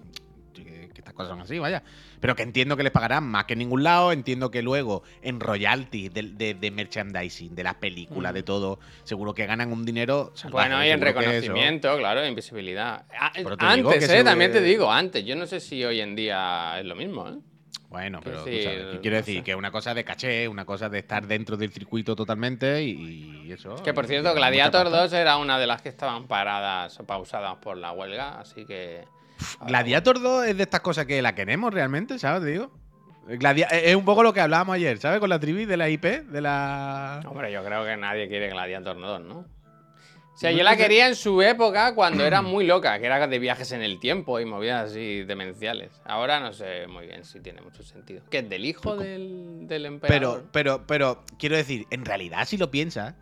Que, que estas cosas son así, vaya. Pero que entiendo que les pagarán más que en ningún lado. Entiendo que luego, en royalties de, de- de merchandising, de las películas, de todo, seguro que ganan un dinero. salvaje, Mm. Bueno, y en reconocimiento, claro, en visibilidad. A- Pero te digo Antes, eh, también te digo, antes. Yo no sé si hoy en día es lo mismo, ¿eh? Bueno, pero tú sabes, que quiero decir que una cosa de caché, una cosa de estar dentro del circuito totalmente y, y eso. Que por cierto, Gladiator pasta. 2 era una de las que estaban paradas o pausadas por la huelga, así que. Gladiator 2 es de estas cosas que la queremos realmente, ¿sabes? Digo. Gladia- es un poco lo que hablábamos ayer, ¿sabes? Con la trivi de la IP, de la. Hombre, yo creo que nadie quiere Gladiator 2, ¿no? O sea, yo la quería en su época cuando era muy loca, que era de viajes en el tiempo y movidas así demenciales. Ahora no sé muy bien si tiene mucho sentido. ¿Que es del hijo del, del emperador? Pero, pero, pero, quiero decir, en realidad, si lo piensas,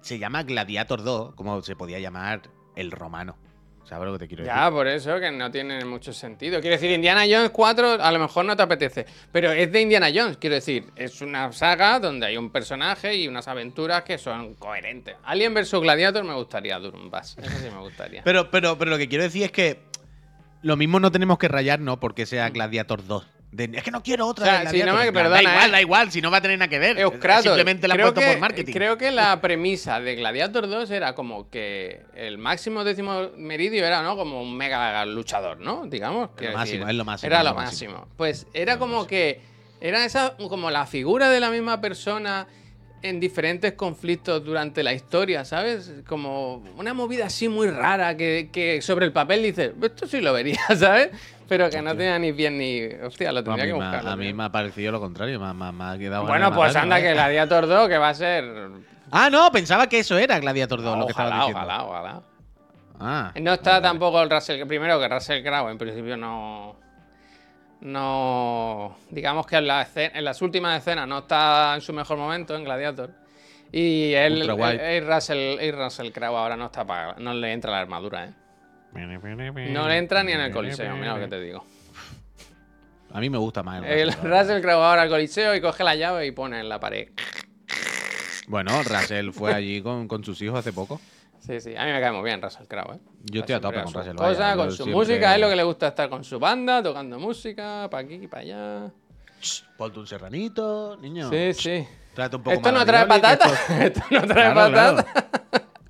se llama Gladiator 2, como se podía llamar el romano. ¿Sabes lo que te quiero decir? Ya, por eso que no tiene mucho sentido. Quiero decir, Indiana Jones 4 a lo mejor no te apetece, pero es de Indiana Jones, quiero decir, es una saga donde hay un personaje y unas aventuras que son coherentes. Alien vs Gladiator me gustaría, Durumbas. Eso sí me gustaría. Pero, pero, pero lo que quiero decir es que lo mismo no tenemos que rayarnos porque sea Gladiator 2. De- es que no quiero otra O sea, de si no Gladiator. me- En plan, perdona, da igual, eh. da igual, si no va a tener nada que ver. Euskratos, Simplemente la han puesto que, por marketing. Creo que la premisa de Gladiator 2 era como que el máximo décimo meridio era, ¿no? Como un mega luchador, ¿no? Digamos. quiero máximo, es lo máximo, Era lo lo máximo. máximo. Pues era lo como máximo. que era esa como la figura de la misma persona en diferentes conflictos durante la historia, ¿sabes? Como una movida así muy rara que, que sobre el papel dices, esto sí lo vería, ¿sabes? Pero que no tenía ni bien ni... Hostia, lo a tendría que buscar. a mí me ha parecido lo contrario, me, ha- quedado Bueno, pues anda que vaya. Gladiator 2 que va a ser... Ah, no, pensaba que eso era Gladiator 2, lo que ojalá, estabas diciendo. ojalá, ojalá. Ah, No está vale, tampoco el Russell, primero que Russell Crowe en principio no, no, digamos que en, la escena- en las últimas escenas no está en su mejor momento en Gladiator y él, Ultra guay. eh, eh, Russell, eh, Russell Crowe ahora no está para, no le entra la armadura, ¿eh? No le entra ni en el coliseo, mira lo que te digo. A mí me gusta más. el El Russell Crowe. Russell Crowe ahora al coliseo y coge la llave y pone en la pared. Bueno, Russell fue allí con, con sus hijos hace poco. Sí, sí, a mí me cae muy bien Russell Crowe, ¿eh? Yo estoy a tope con Russell, cosas, vaya, con su siempre- música, es lo que le gusta estar con su banda, tocando música, para aquí y para allá. Ponte un serranito, niño. Sí, sí. Tráete un poco Esto más no trae patata. esto- Esto no trae Claro, claro. patata.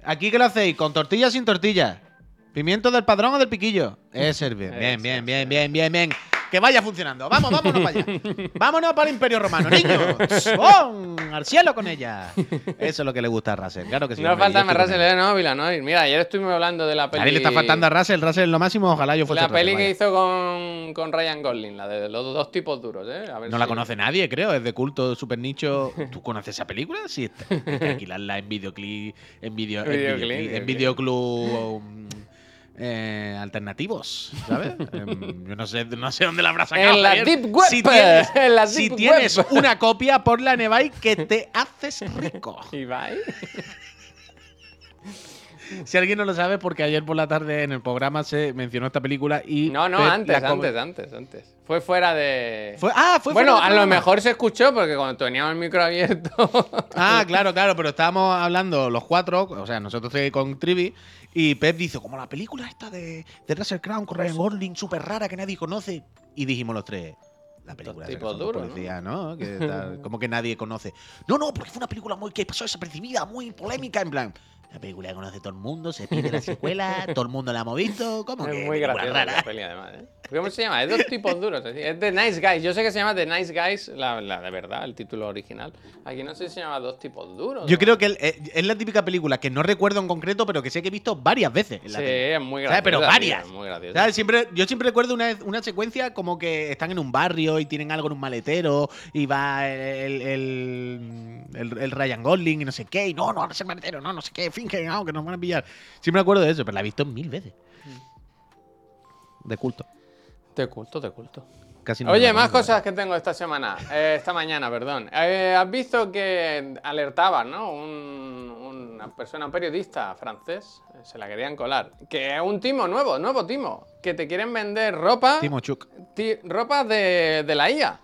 ¿Aquí qué lo hacéis? ¿Con tortilla o sin tortilla? ¿Pimiento del padrón o del piquillo? Es servir. Bien, Eso, bien, bien, bien, bien, bien. que vaya funcionando. Vamos, vámonos para allá. Vámonos para el Imperio Romano, niños. ¡Bom! Al cielo con ella. Eso es lo que le gusta a Russell. Claro que sí. no falta más Russell, eh, no, Vilanoir. Mira, ayer estuvimos hablando de la peli. A él le está faltando a Russell. Russell es lo máximo. Ojalá yo fuese La peli que hizo con, con Ryan Gosling, la de los dos tipos duros, ¿eh? A ver No la conoce nadie, creo. Es de culto, super nicho. ¿Tú conoces esa película? Sí, está. Hay que alquilarla en videoclip. En, video, en, Videoclip, en videoclub. Eh, alternativos, ¿sabes? Em, yo no sé, no sé dónde la habrá sacado. En la. Deep Web, Si tienes, en la si tienes Web. una copia, ponla en eBay que te haces rico. Ibai. Si alguien no lo sabe, porque ayer por la tarde en el programa se mencionó esta película y. No, no, antes, la antes, antes, antes. Fue fuera de. Fue- ah, fue bueno, fuera a lo programa. mejor se escuchó porque cuando teníamos el micro abierto. Ah, claro, claro, pero estábamos hablando los cuatro, o sea, nosotros con Trivi, y Pep dice, como la película esta de, de Russell Crown con Ryan Gosling, súper rara que nadie conoce. Y dijimos los tres, la película de policía, ¿no? Que tal, como que nadie conoce. No, no, porque fue una película muy que pasó desapercibida, muy polémica, en plan. La película que conoce todo el mundo, se pide la secuela, todo el mundo la hemos visto, ¿cómo que es muy graciosa la peli, además. ¿eh? ¿Cómo se llama? Es dos tipos duros. Es The Nice Guys. Yo sé que se llama The Nice Guys, la, la de verdad, el título original. Aquí no sé si se llama Dos tipos duros. Yo ¿no? creo que el- eh, es la típica película que no recuerdo en concreto, pero que sé que he visto varias veces. En la Sí, tele. es muy graciosa. Pero varias. muy graciosa. ¿Sabes? Siempre, yo siempre recuerdo una, una secuencia como que están en un barrio y tienen algo en un maletero y va el, el, el- el Ryan Gosling y no sé qué, y no, no, no es el maletero, no, no sé qué, finge, no, que nos van a pillar. Siempre me acuerdo de eso, pero la he visto mil veces. De culto. De culto, de culto. Casi no Oye, más cosas que tengo esta semana, eh, esta mañana, perdón. Eh, Has visto que alertaban, ¿no? Un- una persona, un periodista francés, eh, se la querían colar. Que es un timo nuevo, nuevo timo. Que te quieren vender ropa, Timo Chuk. ti- ropa de, de la IA.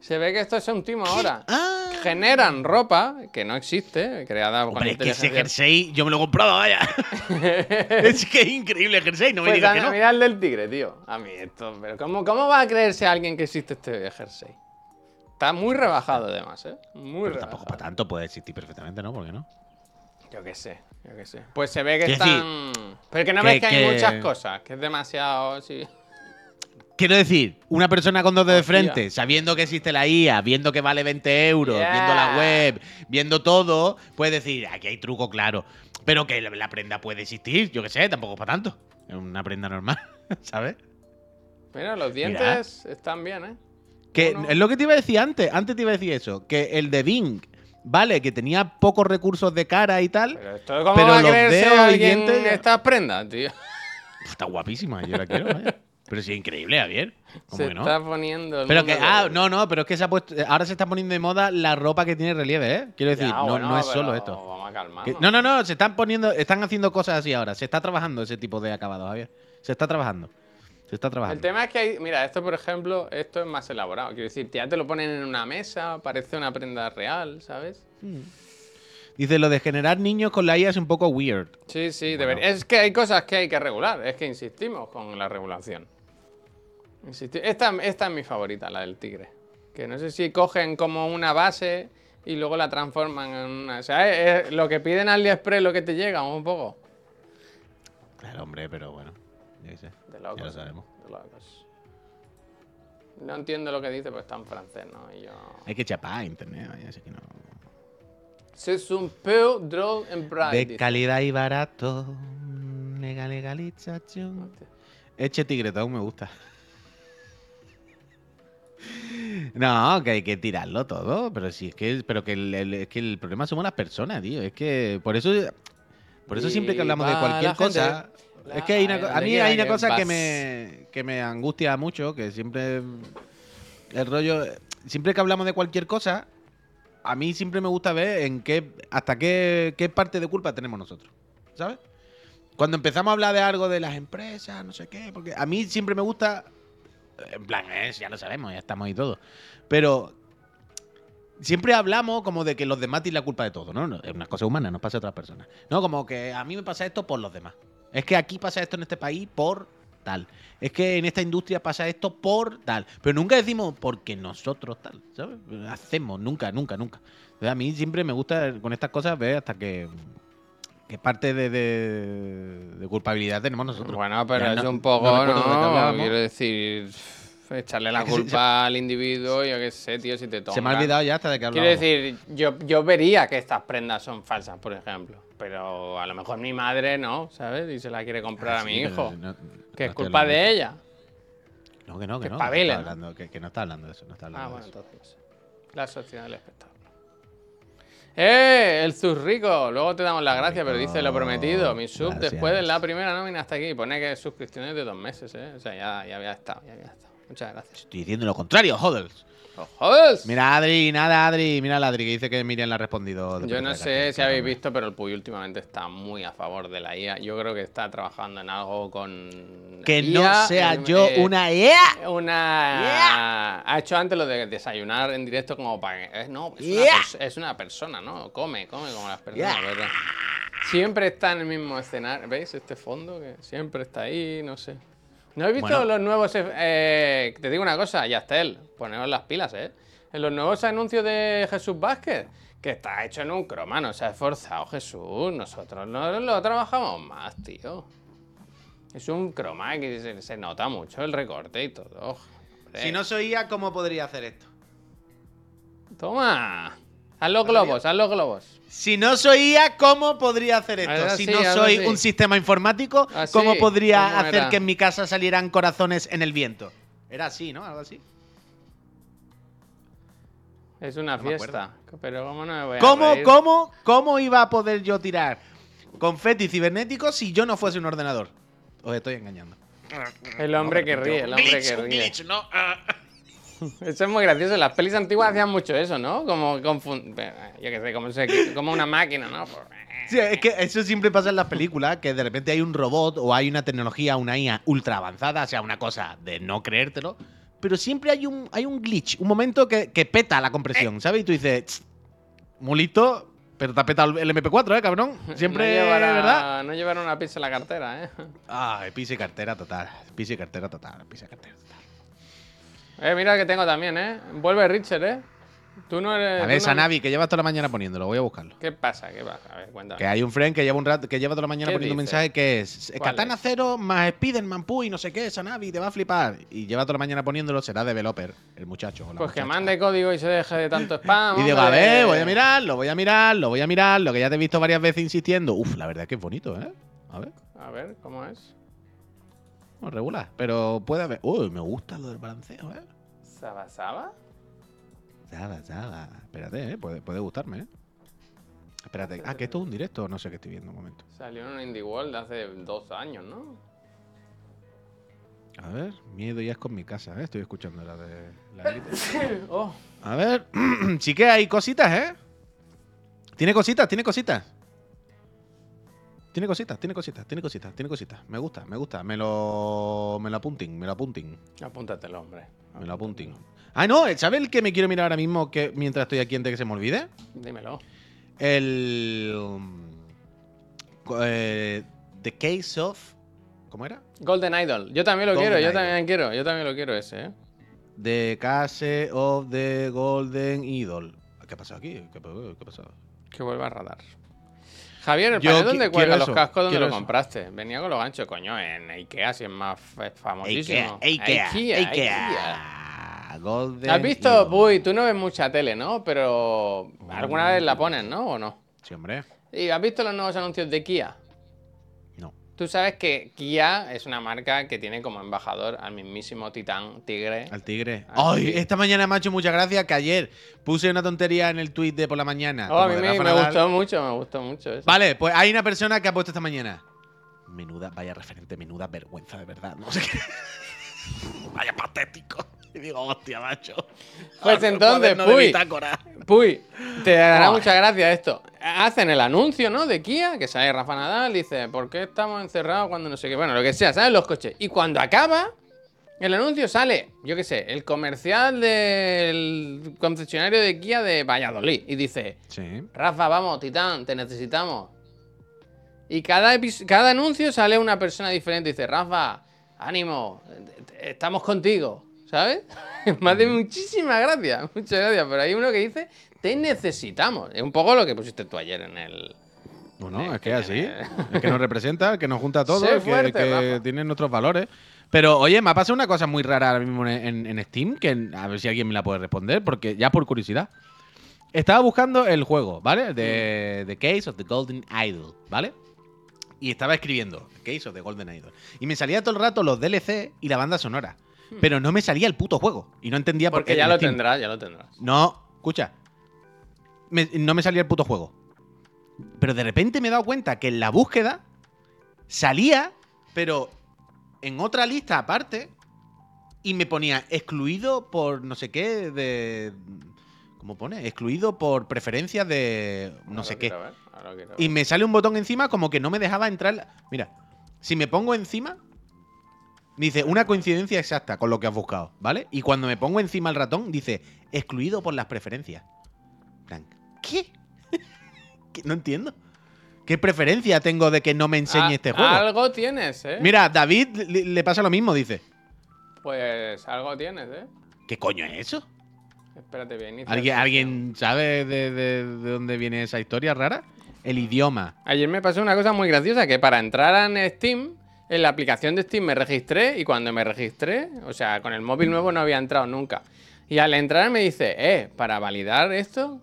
Se ve que esto es un timo ahora. Ah, Generan ropa que no existe, creada Hombre, es que ese jersey yo me lo he comprado, vaya. es que es increíble el jersey, no me Pues digas que no. mira el del tigre, tío. A mí esto. Pero ¿cómo, ¿Cómo va a creerse alguien que existe este jersey? Está muy rebajado, además, ¿eh? Muy Pero rebajado. tampoco para tanto puede existir perfectamente, ¿no? ¿Por qué no? Yo qué sé, yo qué sé. Pues se ve que están. Pero que no que- ves que hay que- muchas cosas, que es demasiado. Sí. Quiero decir, una persona con dos de frente, sabiendo que existe la IA, viendo que vale 20 euros, Yeah. viendo la web, viendo todo, puede decir, aquí hay truco, claro. Pero que la- prenda puede existir, yo qué sé, tampoco es para tanto. Es una prenda normal, ¿sabes? Mira, los dientes están bien, ¿eh? Que Uno. es lo que te iba a decir antes, antes te iba a decir eso, que el de Bing, vale, que tenía pocos recursos de cara y tal, Pero esto, ¿cómo Pero va a los creerse dedos y dientes estas prendas, tío? Está guapísima, yo la quiero, vaya. Pero sí, increíble, Javier. ¿Cómo Se que no? está poniendo. el Pero que, ah, no, no, pero es que se ha puesto, ahora se está poniendo de moda la ropa que tiene relieve, ¿eh? Quiero decir, Ya, no, bueno, no es solo esto. Vamos a calmarnos. No, no, no, se están poniendo, están haciendo cosas así ahora. Se está trabajando ese tipo de acabados, Javier. Se está trabajando. Se está El trabajando. tema es que hay, mira, esto por ejemplo, esto es más elaborado. Quiero decir, ya te lo ponen en una mesa, parece una prenda real, ¿sabes? Dice, lo de generar niños con la IA es un poco weird. Sí, sí, debería. Es que hay cosas que hay que regular, es que insistimos con la regulación. Esta, esta es mi favorita, la del tigre. Que no sé si cogen como una base y luego la transforman en una. O sea, es, es lo que piden al AliExpress lo que te llega, un poco. Claro, hombre, pero bueno. qué sé, De ya lo sabemos. de locos. No entiendo lo que dice, pues está en francés, ¿no? Y yo. Hay que chapar a internet, vaya, así que no. C'est un peu drôle en Pride. De calidad y barato. Legal, legalización. Eche tigretón me gusta. No, que hay que tirarlo todo, pero sí es que, pero que el, el- es que el problema somos las personas, tío. Es que por eso, por eso siempre que hablamos de cualquier gente. cosa, es que hay una, a mí hay una cosa que me, que me angustia mucho, que siempre el rollo, siempre que hablamos de cualquier cosa, a mí siempre me gusta ver en qué, hasta qué, qué parte de culpa tenemos nosotros, ¿sabes? Cuando empezamos a hablar de algo de las empresas, no sé qué, porque a mí siempre me gusta, en plan, eh, ya lo sabemos, ya estamos ahí todos, pero siempre hablamos como de que los demás tienen la culpa de todo, ¿no? Es una cosa humana, nos pasa a otras personas. No, como que a mí me pasa esto por los demás. Es que aquí pasa esto en este país por tal. Es que en esta industria pasa esto por tal. Pero nunca decimos porque nosotros tal, ¿sabes? Hacemos, nunca, nunca, nunca. Entonces, a mí siempre me gusta con estas cosas ver hasta que, que parte de, de- de culpabilidad tenemos nosotros. Bueno, pero Ya es no- un poco, no qué. Quiero decir, echarle la culpa al individuo, yo qué sé, tío, si te tomas. Se me ha olvidado ya hasta de que Quiero hablamos. decir, yo, yo vería que estas prendas son falsas, por ejemplo. Pero a lo mejor mi madre no, ¿sabes? Y se la quiere comprar Ah, a mi sí, hijo. no- que es culpa de eso. ella. No, que no, que, que no. está hablando, que, que no está hablando de eso. No está hablando Ah, de bueno, eso. entonces. La sociedad del espectáculo. ¡Eh! El Zurrico. Luego te damos las gracias, pero dice lo prometido. Mi sub Gracias. después de la primera nómina hasta aquí. Pone que suscripciones de dos meses, ¿eh? O sea, ya, ya había estado, ya había estado. Muchas gracias. Estoy diciendo lo contrario, hodels. ¡Oh, joder! Mira, Adri, nada, Adri. Mira, la Adri que dice que Miriam le ha respondido. Yo no sé si habéis visto, pero el Puy últimamente está muy a favor de la IA. Yo creo que está trabajando en algo con. Que no IA, sea yo eh, una EA. Una. Ha hecho antes lo de desayunar en directo como para. eh, no, es una, Yeah. pers- es una persona, ¿no? Come, come como las personas, Yeah. ¿verdad? Siempre está en el mismo escenario. ¿Veis este fondo? Que siempre está ahí, no sé. ¿No habéis visto Bueno. los nuevos. eh, te digo una cosa, Yastel, poneos las pilas, ¿eh? En los nuevos anuncios de Jesús Vázquez, que está hecho en un croma, no se ha esforzado Jesús. Nosotros no lo trabajamos más, tío. Es un croma que se, se nota mucho el recorte y todo. Hombre. Si no soy IA, ¿cómo podría hacer esto? Toma. Haz los globos, haz los globos. Si no soy IA, ¿cómo podría hacer esto? Si no soy así. un sistema informático, Así, ¿cómo podría ¿cómo hacer era? que en mi casa salieran corazones en el viento? Era así, ¿no? Algo así. Es una No fiesta. Pero ¿cómo no me voy a ¿Cómo, reír? cómo, cómo iba a poder yo tirar confeti cibernético si yo no fuese un ordenador? Os estoy engañando. El hombre que ríe, el hombre que ríe. Eso es muy gracioso. Las pelis antiguas hacían mucho eso, ¿no? Como confun- Yo qué sé, como, se- como una máquina, ¿no? Sí, es que eso siempre pasa en las películas, que de repente hay un robot o hay una tecnología, una IA ultra avanzada, o sea, una cosa de no creértelo, pero siempre hay un, hay un glitch, un momento que, que peta la compresión, ¿sabes? Y tú dices, "Tss, muy listo, pero te ha petado el MP4, ¿eh, cabrón? Siempre, no llevará, ¿verdad? No llevar una pizza en la cartera, ¿eh? Ay, pise cartera total, pise cartera total, pise cartera total. Eh, mira que tengo también, ¿eh? Vuelve Richard, ¿eh? Tú no eres. A ver, no- Sanavi, que lleva toda la mañana poniéndolo, voy a buscarlo. ¿Qué pasa? ¿Qué pasa? A ver, cuéntame. Que hay un friend que lleva un rato, que lleva toda la mañana ¿Qué poniendo un mensaje que es ¿Cuál Katana es? Cero más Spiderman Puy, no sé qué, Sanavi, te va a flipar. Y lleva toda la mañana poniéndolo, será developer, el muchacho. Pues que mande código y se deje de tanto spam. Y digo, a ver, voy a mirarlo, voy a mirarlo, voy a mirarlo, que ya te he visto varias veces insistiendo. Uf, la verdad es que es bonito, ¿eh? A ver, A ver, ¿cómo es? Regular. Pero puede haber. Uy, me gusta lo del balanceo, ¿eh? ¿Saba Saba? Zaba, zaba. Espérate, ¿eh? Puede, puede gustarme, ¿eh? Espérate. Ah, que esto es un directo, no sé qué estoy viendo un momento. Salió en un Indie World hace dos años, ¿no? A ver, miedo ya es con mi casa, ¿eh? Estoy escuchando la de la oh, A ver, sí que hay cositas, ¿eh? Tiene cositas, tiene cositas. Tiene cositas, tiene cositas, tiene cositas, tiene cositas. Me gusta, me gusta. Me lo, me lo apuntin, me lo apuntin, apúntatelo, hombre. me lo apuntin. Ah, no, ¿sabes el que me quiero mirar ahora mismo que mientras estoy aquí antes que se me olvide? Dímelo. El... um, eh, The Case of... ¿Cómo era? Golden Idol. Yo también lo Golden quiero, yo también quiero, yo también lo quiero ese, ¿eh? The Case of the Golden Idol. ¿Qué ha pasado aquí? ¿Qué, pa- qué ha pasado? Que vuelva a radar. Javier, ¿el Yo dónde cuelga los cascos? ¿Dónde lo eso. compraste? Venía con los ganchos, coño, en Ikea, si es más famosísimo. Ikea, Ikea, Ikea, Ikea. Golden ¿Has visto? Uy, tú no ves mucha tele, ¿no? Pero alguna vez la pones, ¿no? ¿O no? Sí, hombre. ¿Y has visto los nuevos anuncios de Kia? Tú sabes que Kia es una marca que tiene como embajador al mismísimo titán tigre. Al tigre. Ay, esta mañana me ha hecho muchas gracias que ayer puse una tontería en el tweet de por la mañana. Oh, a mí me, me gustó mucho, me gustó mucho eso. Vale, pues hay una persona que ha puesto esta mañana. Menuda, vaya referente, menuda vergüenza, de verdad. No sé qué. vaya patético. Y digo, hostia, macho. Pues entonces, Puy. Puy, te dará mucha gracia esto. Hacen el anuncio, ¿no? De Kia, que sale Rafa Nadal, dice, ¿por qué estamos encerrados cuando no sé qué? Bueno, lo que sea, ¿sabes? Los coches. Y cuando acaba, el anuncio sale, yo qué sé, el comercial del concesionario de Kia de Valladolid. Y dice, Sí. Rafa, vamos, Titán, te necesitamos. Y cada, cada anuncio sale una persona diferente. Dice, Rafa, ánimo, eh, estamos contigo. ¿Sabes? Me hace muchísimas gracias, muchas gracias. Pero hay uno que dice, te necesitamos. Es un poco lo que pusiste tú ayer en el... Bueno, es que así. Es que nos representa, que nos junta a todos, que, que tiene nuestros valores. Pero oye, me ha pasado una cosa muy rara ahora mismo en, en- en Steam, que a ver si alguien me la puede responder, porque ya por curiosidad. Estaba buscando el juego, ¿vale? De The Case of the Golden Idol, ¿vale? Y estaba escribiendo The Case of the Golden Idol. Y me salía todo el rato los DLC y la banda sonora. Pero no me salía el puto juego. Y no entendía por qué. Porque ya en lo Steam. tendrás, ya lo tendrás. No, escucha. Me- no me salía el puto juego. Pero de repente me he dado cuenta que en la búsqueda salía, pero en otra lista aparte. Y me ponía excluido por no sé qué de. ¿Cómo pone? Excluido por preferencias de no Ahora sé qué. quiero ver, ahora lo quiero Y me sale un botón encima como que no me dejaba entrar. Mira, si me pongo encima, dice una coincidencia exacta con lo que has buscado, ¿vale? Y cuando me pongo encima el ratón, dice excluido por las preferencias. ¿Qué? ¿Qué? No entiendo. ¿Qué preferencia tengo de que no me enseñe este juego? Algo tienes, ¿eh? Mira, David le, le pasa lo mismo, dice. Pues algo tienes, ¿eh? ¿Qué coño es eso? Espérate bien. ¿Alguien. ¿alguien sabe de, de- de dónde viene esa historia rara? El idioma. Ayer me pasó una cosa muy graciosa, que para entrar en Steam, en la aplicación de Steam me registré y cuando me registré, o sea, con el móvil nuevo no había entrado nunca. Y al entrar me dice, eh, para validar esto,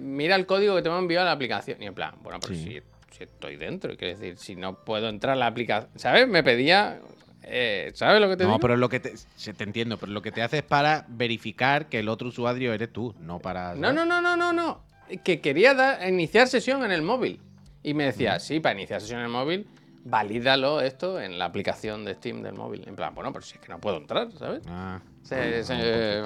mira el código que te hemos enviado a la aplicación. Y en plan, bueno, pero Sí. si, si estoy dentro, quiero decir, si no puedo entrar a la aplicación, ¿sabes? Me pedía, eh, ¿sabes lo que te No, digo? pero lo que te, te entiendo, pero lo que te hace es para verificar que el otro usuario eres tú, no para. No, no, no, no, no, no. Que quería dar- iniciar sesión en el móvil. Y me decía, sí, para iniciar sesión en el móvil, valídalo esto en la aplicación de Steam del móvil. En plan, bueno, pero si es que no puedo entrar, ¿sabes? Ah. Se- se-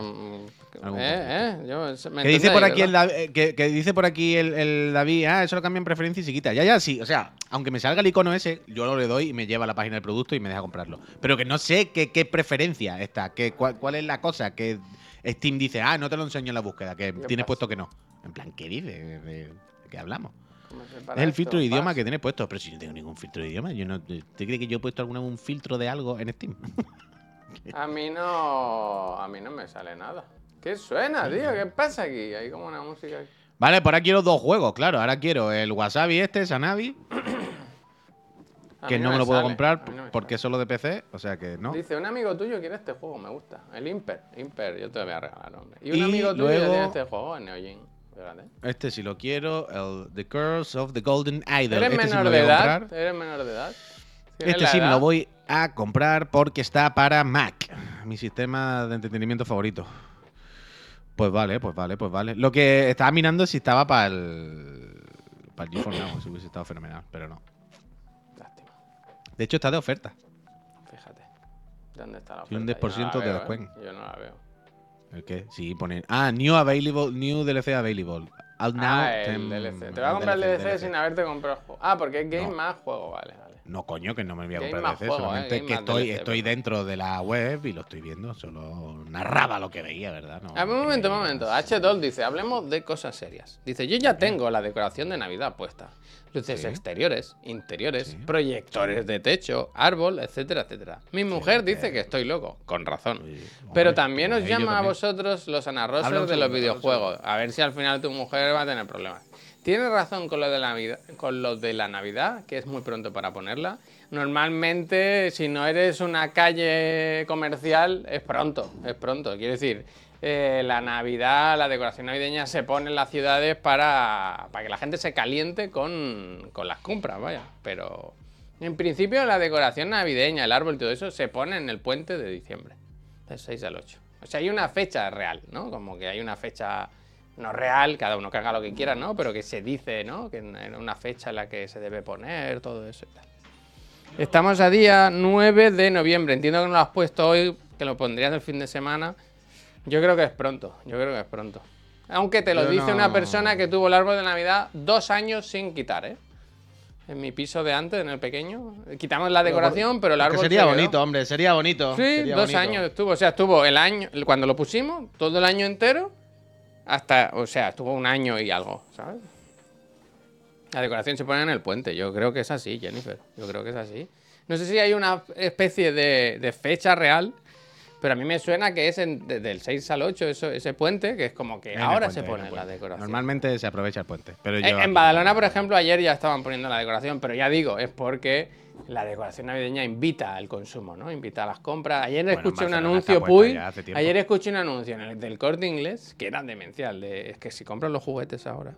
Algún eh, eh, yo- se- me Que dice por aquí el, eh, que, que dice por aquí el, el David, ah, eso lo cambia en preferencia y se quita. Ya, ya, sí. O sea, aunque me salga el icono ese, yo lo le doy y me lleva a la página del producto y me deja comprarlo. Pero que no sé qué, qué preferencia está, que, cuál, cuál es la cosa que Steam dice, ah, no te lo enseño en la búsqueda, que tienes pasa? puesto que no. En plan, ¿qué dice? ¿De, de- de qué hablamos? ¿Cómo se para Es el esto? filtro de idioma que tienes puesto, pero si yo no tengo ningún filtro de idioma, yo no. ¿Te crees que yo he puesto alguna un filtro de algo en Steam? A mí no. A mí no me sale nada. ¿Qué suena, tío? ¿Qué pasa aquí? Hay como una música. Vale, por ahora quiero dos juegos, claro. Ahora quiero el Wasabi este, Sanabi, que no, me lo puedo sale, comprar no porque es solo de PC, o sea que no. Dice, un amigo tuyo quiere este juego, me gusta. El Imper. Imper, yo te lo voy a regalar, hombre. Y un Y amigo tuyo luego- tiene este juego, Neojin. Este sí lo quiero, el The Curse of the Golden Idol. ¿Eres este menor de edad? ¿Eres menor de edad? ¿Tienes Este sí me lo voy a comprar porque está para Mac, mi sistema de entretenimiento favorito. Pues vale, pues vale, pues vale. Lo que estaba mirando es si estaba para el. Para el GeForce Now, si hubiese estado fenomenal, pero no. Lástima, De hecho, está de oferta. fíjate. ¿Dónde está la un oferta? Yo no 10% la de veo, descuento. ¿eh? Yo no la veo. ¿El qué? Sí, pone. Ah, new available, new DLC available. Out now. ah, el tem- DLC. Te voy a comprar el DLC, sin haberte comprado el juego. Ah, porque es game No. más juego, vale. No, coño, que no me voy a comprar juego, solamente eh, game que estoy, DLC, estoy dentro de la web y lo estoy viendo. Solo narraba lo que veía, ¿verdad? No, A ver, un momento, un momento. H2 dice, hablemos de cosas serias. Dice, yo ya tengo la decoración de Navidad puesta. Luces Sí. exteriores, interiores, Sí. proyectores de techo, árbol, etcétera, etcétera. Mi mujer dice que estoy loco, con razón. Pero también os llama a vosotros los un de los videojuegos. A ver si al final tu mujer va a tener problemas. Tienes razón con lo de la Navidad, con lo de la Navidad, que es muy pronto para ponerla. Normalmente, si no eres una calle comercial, es pronto, es pronto. Quiero decir, eh, la Navidad, la decoración navideña se pone en las ciudades para, para que la gente se caliente con, con las compras, vaya. Pero en principio la decoración navideña, el árbol y todo eso se pone en el puente de diciembre, del 6 al 8. O sea, hay una fecha real, ¿no? Como que hay una fecha no real, cada uno que haga lo que quiera, ¿no? Pero que se dice, ¿no? Que en una fecha en la que se debe poner, todo eso y tal. Estamos a día 9 de noviembre. Entiendo que no lo has puesto hoy, que lo pondrías el fin de semana. Yo creo que es pronto, yo creo que es pronto. Aunque te lo Yo dice no- una persona que tuvo el árbol de Navidad dos años sin quitar, ¿eh? En mi piso de antes, en el pequeño. Quitamos la decoración, pero el Que árbol sería se bonito, hombre, sería bonito. Sí, sería dos bonito. años estuvo. O sea, estuvo el año, cuando lo pusimos, todo el año entero, hasta, o sea, estuvo un año y algo, ¿sabes? La decoración se pone en el puente. Yo creo que es así, Jennifer. Yo creo que es así. No sé si hay una especie de, de fecha real Pero a mí me suena que es en- desde el 6 al 8 eso, ese puente, que es como que En ahora puente, se en pone la decoración. Normalmente se aprovecha el puente. Pero En- yo en Badalona, por ejemplo, ayer ya estaban poniendo la decoración, pero ya digo, es porque la decoración navideña invita al consumo, ¿no? Invita a las compras. Ayer Bueno, escuché un anuncio, Puy. Ayer escuché un anuncio en el, del corte inglés que era demencial. De, es que si compras los juguetes ahora,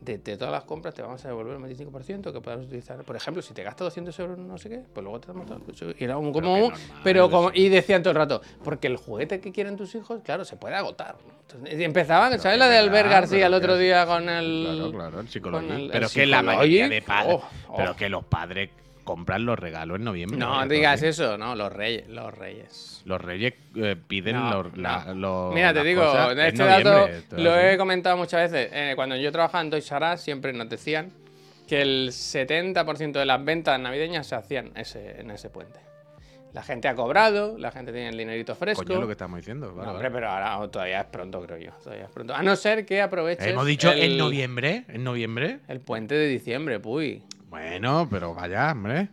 de, de todas las compras te vamos a devolver un 25% que puedas utilizar. Por ejemplo, si te gastas 200 euros no sé qué, pues luego te damos todo. Y era un, como un- normal, pero como, y decían todo el rato, porque el juguete que quieren tus hijos, claro, se puede agotar. ¿no? Entonces, empezaban, ¿sabes la de Albert García el otro día con el. Claro, claro, el el- Pero el que la mayoría de padres. oh, oh. Pero que los padres compran los regalos en noviembre. No digas eso, no, los reyes, los reyes. Los reyes eh, piden No, los, la- no. los- Mira, te digo, cosas en este dato lo así. he comentado muchas veces. Eh, cuando yo trabajaba en Toys R Us, siempre nos decían que el 70% de las ventas navideñas se hacían ese, en ese puente. La gente ha cobrado, la gente tiene el dinerito fresco. Coño, lo que estamos diciendo. No, vale, hombre, vale. pero ahora todavía es pronto, creo yo. Todavía es pronto. A no ser que aproveches Hemos dicho el, en noviembre. En noviembre. el puente de diciembre, puy. Bueno, pero vaya, hombre.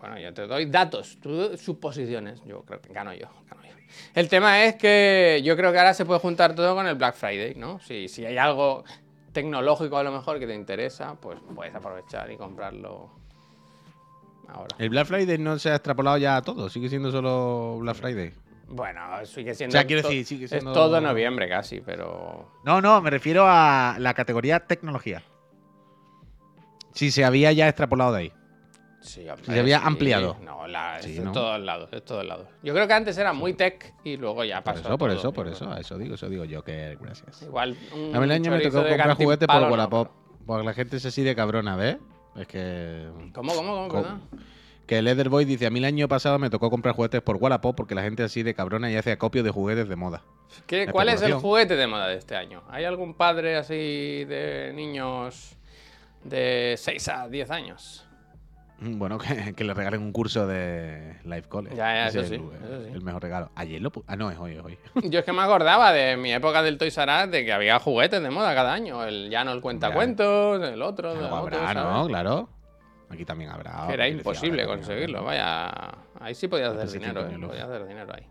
Bueno, yo te doy datos, tú suposiciones. Yo creo que gano yo, gano yo. El tema es que yo creo que ahora se puede juntar todo con el Black Friday, ¿no? Si, si hay algo tecnológico a lo mejor que te interesa, pues puedes aprovechar y comprarlo ahora. El Black Friday no se ha extrapolado ya a todo. Sigue siendo solo Black Friday. Bueno, sigue siendo. O sea, quiero decir, sigue siendo- Es todo noviembre casi, pero. No, no, me refiero a la categoría tecnología. Si se había ya extrapolado de ahí. Sí, hombre, Se había sí. ampliado. No, la, es Sí, de ¿no? todos lados, es todos lados. Yo creo que antes era muy tech y luego ya Por pasó. eso, por eso, por eso. creo. A eso digo, eso digo yo que gracias. Igual. un A mí el año me tocó comprar juguetes por no, Wallapop. Porque la gente es así de cabrona, ¿ves? Es que. ¿Cómo, cómo, cómo? Perdón? Que el Etherboy dice: A mí el año pasado me tocó comprar juguetes por Wallapop porque la gente es así de cabrona y hace acopio de juguetes de moda. ¿Qué- ¿Cuál es el juguete de moda de este año? ¿Hay algún padre así de niños de 6 a 10 años? Mm, Bueno, que, que le regalen un curso de Life College. Ya, ya, eso es sí, el, eso sí. el mejor regalo. Ayer lo. Ah, no, es hoy, es hoy. Yo es que me acordaba de mi época del Toys R Us de que había juguetes de moda cada año. El ya no el cuentacuentos, el otro, el otro, habrá, ¿sabes? ¿no? Claro. Aquí también habrá. Que era decía imposible conseguirlo, vaya. Ahí sí podías hacer Hace dinero, ¿eh? Podías hacer dinero ahí.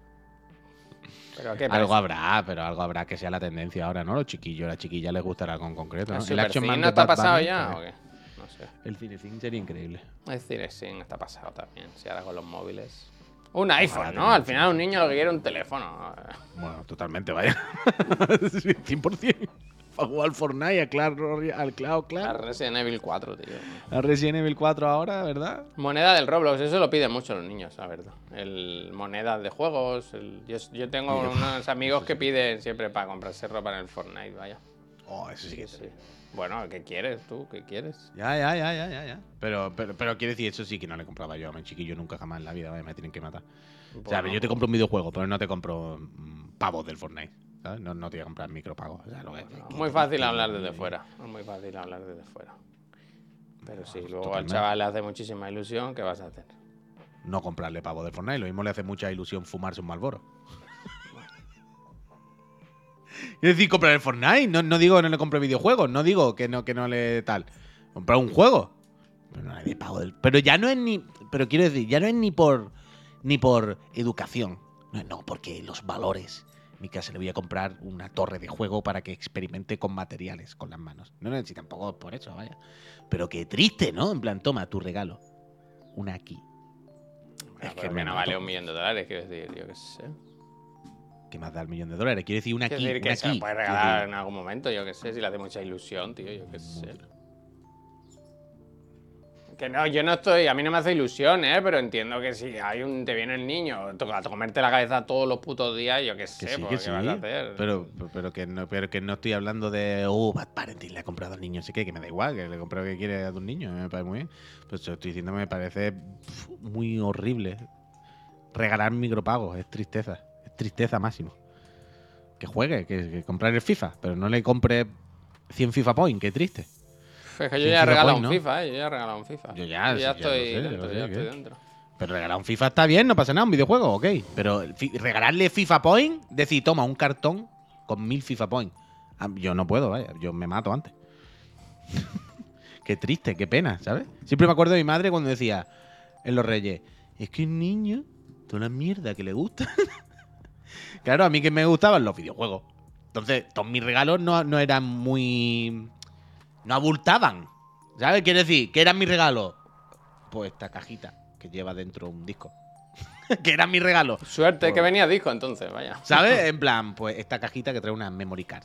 Pero qué Algo habrá, pero algo habrá que sea la tendencia ahora, ¿no? Los chiquillos, a las chiquillas les gustará algo en concreto, ¿no? ¿El de no está Bad pasado Bunny, ya pues, o qué? No sé. El Cinecine sería increíble. El Cinecine está pasado también, si ahora con los móviles. Un iPhone, ¿no? Al final un niño lo que quiere es un teléfono. Bueno, totalmente, vaya. 100%. Para jugar al Fortnite, a Clash Royale- al Cloud La Clash. Resident Evil 4, tío. A Resident Evil 4 ahora, ¿verdad? Moneda del Roblox, eso lo piden mucho los niños, la verdad. El moneda de juegos. el- Yo, yo tengo unos amigos que piden siempre para comprarse ropa en el Fortnite, vaya. Oh, eso sí que Sí. Bueno, ¿qué quieres tú? ¿Qué quieres? Ya, ya, ya, ya, ya, ya. Pero, pero, pero quiero decir, eso sí que no le compraba yo a mi chiquillo nunca jamás en la vida, vaya, me tienen que matar. o sea, yo te compro un videojuego, pero no te compro mm, pavos del Fortnite. ¿Sabes? No, no te voy a comprar micropagos. O sea, lo que- que- Muy que- fácil que- hablar desde fuera. Muy fácil hablar desde fuera. Pero sí, luego al chaval le hace muchísima ilusión, ¿qué vas a hacer? No comprarle pavos del Fortnite. Lo mismo le hace mucha ilusión fumarse un Malboro. Es decir, comprar el Fortnite. No, no digo que no le compre videojuegos. No digo que no, que no le tal. Comprar un juego. Pero no le dé pavo del. Pero ya no es ni. Pero quiero decir, ya no es ni por. Ni por educación. No, no, porque los valores. En mi casa le voy a comprar una torre de juego para que experimente con materiales, con las manos. No, si tampoco por eso, vaya. Pero qué triste, ¿no? En plan, toma tu regalo. Una aquí. Es que me no vale un millón de dólares, quiero decir, yo qué sé. ¿Qué más da el millón de dólares? Quiero decir una Quiero aquí. decir que una se aquí. lo puede Quiero regalar en algún momento, yo qué sé, si le hace mucha ilusión, tío, yo qué sé. Que no, yo no estoy, a mí no me hace ilusión, ¿eh? Pero entiendo que si hay un, te viene el niño a comerte la cabeza todos los putos días, yo qué Que sé, sí, pues, que ¿qué sí. vas a hacer? Pero, pero, que no, pero que no estoy hablando de. Oh, Bad Parenting le ha comprado al niño, sé qué, que me da igual, que le compré lo que quiere a tu niño, me parece muy bien. Pues yo estoy diciendo que me parece muy horrible. Regalar micropagos, es tristeza. Es tristeza máximo. Que juegue, que, que comprar el FIFA, pero no le compre 100 FIFA Point, qué triste. Es que yo ya he FIFA regalado Point, un ¿no? FIFA, ¿eh? Yo ya he regalado un FIFA. Yo ya, Yo ya ya estoy lo sé, ya dentro, lo ya estoy dentro. Pero regalar un FIFA está bien, no pasa nada, un videojuego, ok. Pero regalarle FIFA Point, decir, toma un cartón con mil FIFA Point. Ah, Yo no puedo, vaya, yo me mato antes. qué triste, qué pena, ¿sabes? Siempre me acuerdo de mi madre cuando decía en Los Reyes, es que un niño, toda la mierda que le gusta, Claro, a mí que me gustaban los videojuegos. Entonces, todos mis regalos no, no eran muy. No abultaban. ¿Sabes? Quiere decir, ¿qué eran mis regalos? Pues esta cajita que lleva dentro un disco. que eran mis regalos. Suerte que Pues- venía disco entonces, vaya. ¿Sabes? En plan, pues esta cajita que trae una memory card.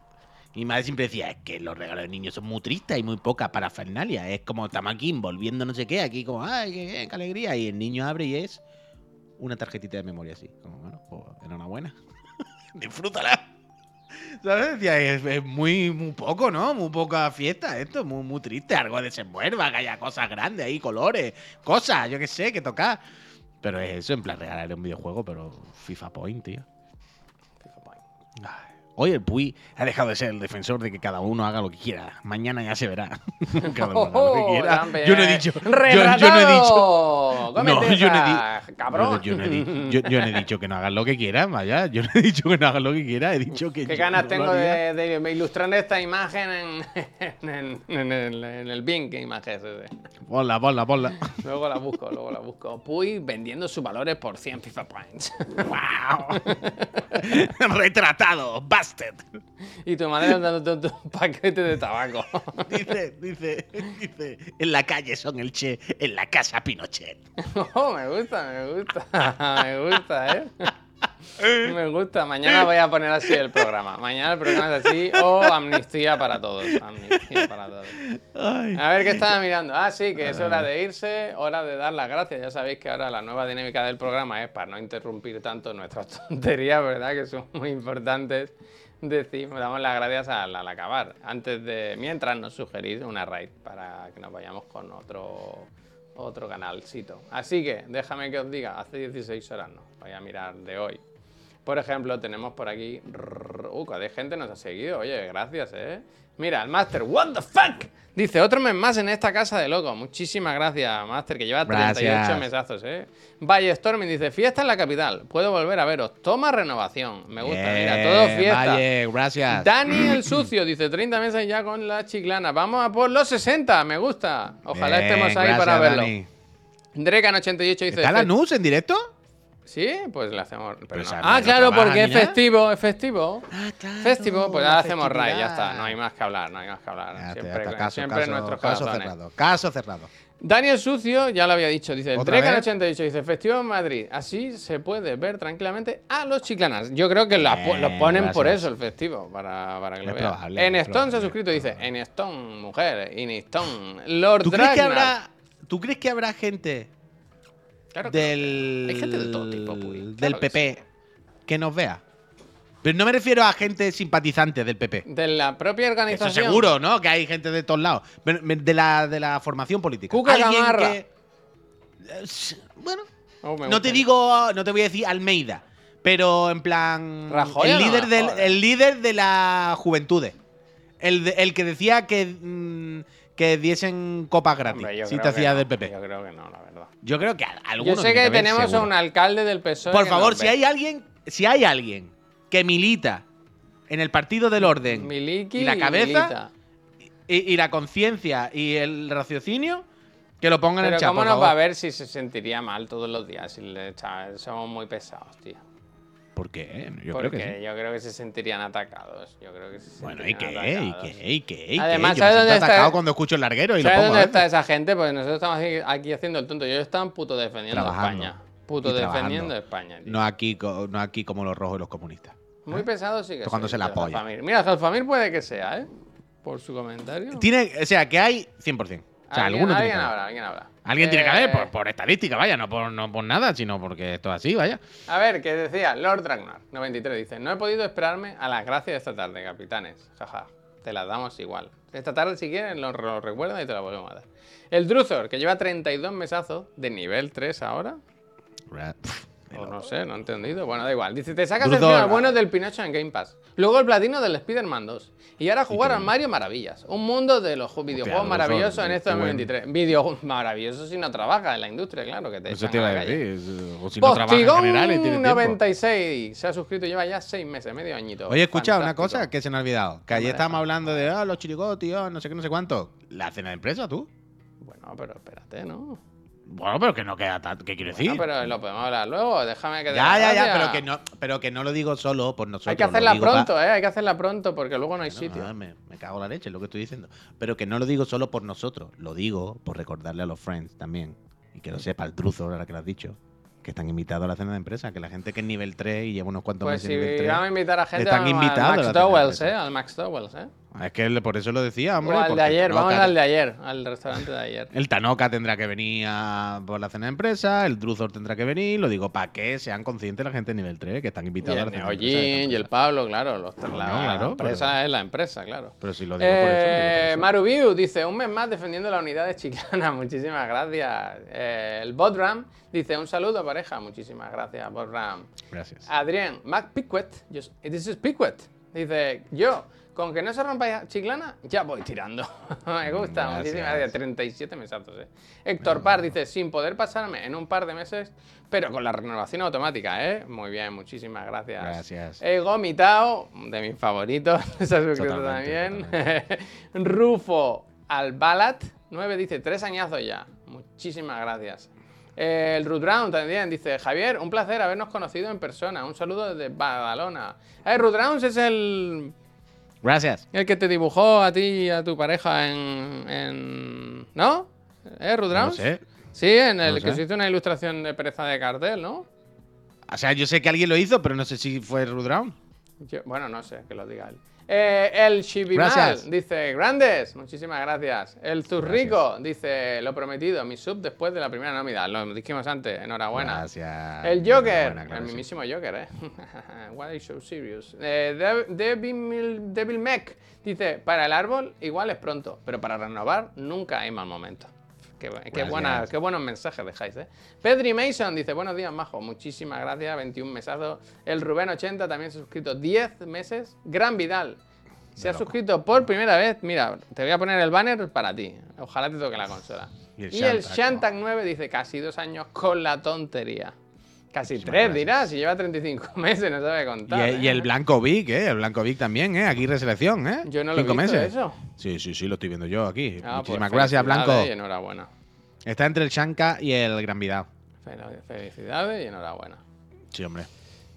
Y mi madre siempre decía, es que los regalos de niños son muy tristes y muy poca parafernalia. Es como estamos aquí envolviendo no sé qué, aquí como, ay, qué, qué alegría. Y el niño abre y es una tarjetita de memoria así. Como, bueno, pues enhorabuena. Disfrútala. ¿Sabes? Es, es muy, muy poco, ¿no? Muy poca fiesta esto, muy, muy triste. Algo de se muerva, que haya cosas grandes ahí, colores, cosas, yo qué sé, que tocar. Pero es eso, en plan, regalarle un videojuego, pero FIFA Point, tío. FIFA Point. Ay, Hoy el Puy ha dejado de ser el defensor de que cada uno haga lo que quiera. Mañana ya se verá. cada uno haga lo que quiera. También. Yo no he dicho. Yo, yo no No, yo no he esa, Cabrón. Yo no, he di- yo- yo no he dicho que no hagan lo que quieran, vaya. Yo no he dicho que no hagan lo que quieran. He dicho que. Qué ganas no tengo de, de ilustrar esta imagen en, en, el- en el, en el Bing, qué imagen es ese. Ponla, ponla, ponla. Luego la busco, luego la busco. Puy vendiendo sus valores por 100 FIFA Points. ¡Wow! Retratado, busted. y tu madre dándote un paquete de tabaco. Dice, dice, dice. En la calle son el Che, en la casa Pinochet. Oh, me gusta, me gusta. Me gusta, ¿eh? Me gusta. Mañana voy a poner así el programa. Mañana el programa es así o amnistía para todos. Amnistía para todos. A ver qué estaba mirando. Ah, sí, que es hora de irse, hora de dar las gracias. Ya sabéis que ahora la nueva dinámica del programa es para no interrumpir tanto nuestras tonterías, ¿verdad? Que son muy importantes. Decimos, damos las gracias al, al acabar. Antes de, mientras nos sugerís una raid para que nos vayamos con otro, otro canalcito. Así que déjame que os diga, hace 16 horas no, voy a mirar de hoy. Por ejemplo, tenemos por aquí. Uh, de gente nos ha seguido. Oye, gracias, eh. Mira, el Master, what the fuck. Dice, otro mes más en esta casa de loco. Muchísimas gracias, Master, que lleva 38 Gracias. mesazos, eh. Valle Storming dice, fiesta en la capital. Puedo volver a veros. Toma renovación. Me gusta, mira, todo fiesta. Vale, gracias. Dani el Sucio dice 30 meses ya con la chiclana. Vamos a por los 60, me gusta. Ojalá Bien, estemos ahí para verlo. Dani. Drekan88 dice. ¿Está la "Fe- NUS en directo? Sí, pues le hacemos. pero no. Ah, claro, porque es festivo, es festivo. Ah, claro. Festivo, pues ahora hacemos raid, ya está. No hay más que hablar, no hay más que hablar. Ya ya siempre está, caso, siempre caso, en nuestros caso corazones. cerrado. Caso cerrado. Daniel Sucio, ya lo había dicho, dice, ¿Otra vez? Drekan88 dice, festivo en Madrid, así se puede ver tranquilamente a los chiclanas. Yo creo que lo ponen por eso el festivo, para, para que lo Es vean. probable, En es Stone se ha suscrito, dice, en Stone, mujer, in Stone, Lord ¿Tú crees, que habrá, ¿Tú crees que habrá gente Claro que del, Hay gente de todo tipo, Puy, del que PP que nos vea? Pero no me refiero a gente simpatizante del PP. De la propia Eso organización. seguro, ¿no? Que hay gente de todos lados. De la, de la formación política. Cuca Alguien Gamarra. que- Eh, Bueno, Oh, no te digo, no te voy a decir Almeida, pero en plan Rajoy el no líder del, el líder de la juventud, el, el que decía que mm, que diesen copas gratis Hombre, si te hacías no, del PP. Yo creo que no, la verdad. Yo creo que a- Yo sé que tenemos a un alcalde del PSOE. Por favor, si ve. hay alguien, si hay alguien que milita en el Partido del Orden Miliki y la cabeza y, y la conciencia y el raciocinio, que lo pongan en el chat, cómo por nos favor. va a ver si se sentiría mal todos los días si le echa- somos muy pesados, tío. ¿Por qué? Yo Porque creo que sí. yo creo que se sentirían atacados. Yo creo que se Bueno, ¿y qué? ¿Y atacados. qué? ¿Y qué? ¿Y Además, qué? Yo ¿sabes me dónde está- atacado cuando escucho el larguero y lo ¿Sabes pongo dónde a está veces. esa gente? Pues nosotros estamos aquí, aquí haciendo el tonto. Ellos están puto defendiendo Trabajando. España. Puto Y defendiendo España, tío. No aquí, no aquí como los rojos y los comunistas. Muy pesado sí que Tocándose soy, la polla. Jalfamir. Mira, Jalfamir puede que sea, ¿eh? Por su comentario. Tiene, o sea, que hay 100%. O sea, alguien alguno tiene alguien que haber. habrá, alguien habrá. Alguien tiene que haber Eh, por, por estadística, vaya, no por, no por nada, sino porque esto es así, vaya. A ver, que decía Lord Ragnar, 93, dice, no he podido esperarme a las gracias de esta tarde, capitanes. Jaja, te las damos igual. Esta tarde si quieres lo, lo recuerda y te la volvemos a dar. El Druzor, que lleva 32 mesazos de nivel 3 ahora. O no sé, no he entendido. Bueno, da igual. Dice, te sacas el Druzor. final bueno del Pinocho en Game Pass. Luego el platino del Spider-Man 2. Y ahora jugar al Mario Maravillas. Un mundo de los ju- videojuegos maravillosos en este bueno. 2023. Videojuegos maravillosos si no trabajas en la industria, claro, que te Eso te iba a decir. O si no trabaja en general y tiene tiempo. 96 se ha suscrito, lleva ya 6 meses, medio añito. Oye, escucha una Fantástico. cosa que se me ha olvidado. Que ayer estábamos hablando de ah, los chirigotis, ah, no sé qué, no sé cuánto. La cena de empresa, tú. Bueno, pero espérate, ¿no? Bueno, pero que no queda tanto. ¿Qué quiero decir? Ah, pero lo podemos hablar luego. Déjame que. ya, ya, ya, pero que, no, pero que no lo digo solo por nosotros. Hay que hacerla pa- pronto, ¿eh? Hay que hacerla pronto porque luego no hay No, sitio. no, me, me cago en la leche, es lo que estoy diciendo. Pero que no lo digo solo por nosotros, lo digo por recordarle a los friends también. Y que lo sepa el truzo, ahora que lo has dicho. Que están invitados a la cena de empresa. Que la gente que es nivel 3 y lleva unos cuantos Pues meses si en nivel 3. vamos a invitar a gente están invitados a al Max Dowells, ¿eh? Al Max Dowells, ¿eh? Es que por eso lo decía, hombre. O al de ayer, vamos Tanoka- al de ayer, al restaurante de ayer. El Tanoka tendrá que venir a- por la cena de empresa, el Druzor tendrá que venir, lo digo para que sean conscientes la gente de nivel 3 que están Y invitados a el la cena de y el. Pablo, claro, los. Claro, la claro, empresa pero- es la empresa, claro. Pero si lo digo por eso. lo Eh. Marubiu dice, un mes más defendiendo la unidad de Chiclana, muchísimas gracias. Eh, el Botram dice, un saludo pareja, muchísimas gracias, Botram. Gracias. Adrián, Mac Piquet, yo- this is Piquet, dice, yo, con que no se rompa Chiclana, ya voy tirando. Me gusta, Gracias. muchísimas gracias, 37 mesatos, eh. Héctor Par dice, sin poder pasarme en un par de meses, pero con la renovación automática, ¿eh? Muy bien, muchísimas gracias. Gracias. He gomitado, de mis favoritos, se ha suscrito también. Rufo Albalat 9 dice, tres añazos ya. Muchísimas gracias. Eh, el Root Round también dice, Javier, un placer habernos conocido en persona. Un saludo desde Badalona. Eh, Root Rounds es el, Gracias. el que te dibujó a ti y a tu pareja en... en- ¿No? ¿Eh, Root No sé. Sí, en el No que sé. se hizo una ilustración de pereza de cartel, ¿no? O sea, yo sé que alguien lo hizo, pero no sé si fue. Yo- bueno, no sé, que lo diga él. Eh, el Chibimal Gracias. dice, grandes, muchísimas gracias. El Zurrico dice, lo prometido, mi sub después de la primera nómina. Lo dijimos antes, enhorabuena. Gracias. El Joker, Enhorabuena, el mismísimo Joker, ¿eh? Why are you so serious? Eh, Dev- Devil, Devil Mech dice, para el árbol igual es pronto, pero para renovar nunca hay mal momento. Qué, qué, buena- qué buenos mensajes dejáis, ¿eh? Pedri Mason dice, buenos días, majo. Muchísimas gracias, 21 mesazos. El Rubén80 también se ha suscrito 10 meses. Gran Vidal. Se ha suscrito por primera vez. Mira, te voy a poner el banner para ti. Ojalá te toque la consola. Y el Shantak 9 dice casi dos años con la tontería. Casi tres, dirás, si lleva 35 meses, no sabe contar. y ¿eh? el Blanco Vic, ¿eh? El Blanco Vic también, ¿eh? Aquí reselección, ¿eh? Yo no lo he Cinco visto meses. eso. Sí, sí, sí, lo estoy viendo yo aquí. Ah, pues Muchísimas gracias, Blanco. Y enhorabuena. Está entre el Shanka y el Gran Vidal. Fel- Felicidades y enhorabuena. Sí, hombre.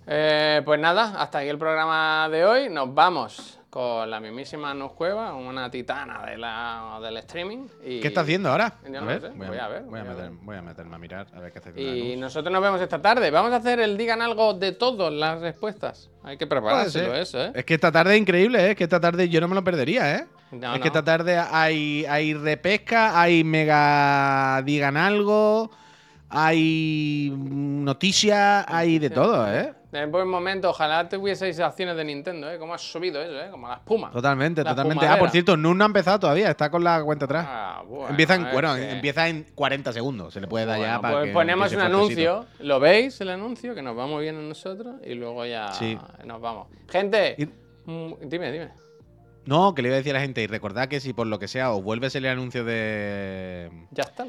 Eh, pues nada, hasta aquí el programa de hoy. Nos vamos con la mismísima Nus Cueva, una titana de la, del streaming. Y, ¿Qué está haciendo ahora? Yo no sé, voy a ver, Voy a, voy a meter- ver. voy a meterme a mirar a ver qué hace Y nosotros nos vemos esta tarde. Vamos a hacer el digan algo de todas las respuestas. Hay que ser. eso, ¿eh? Es que esta tarde es increíble, ¿eh? Es que esta tarde yo no me lo perdería, ¿eh? No, es no. que esta tarde hay, hay repesca, hay mega digan algo, hay noticias, hay de todo, ¿eh? En buen momento, ojalá tuvieseis acciones de Nintendo, ¿eh? Como ha subido eso, ¿eh? Como la espuma. Totalmente, La totalmente. Ah, por cierto, Nun no ha empezado todavía, está con la cuenta atrás. Ah, bueno, empieza en, bueno, que- empieza en 40 segundos, se le puede dar ya para pues que ponemos un anuncio, lo veis el anuncio, que nos va muy bien en nosotros y luego ya Sí. nos vamos. Gente, Y- mm, dime, dime. No, que le iba a decir a la gente, y recordad que si por lo que sea os vuelve a salir el anuncio de Ya está.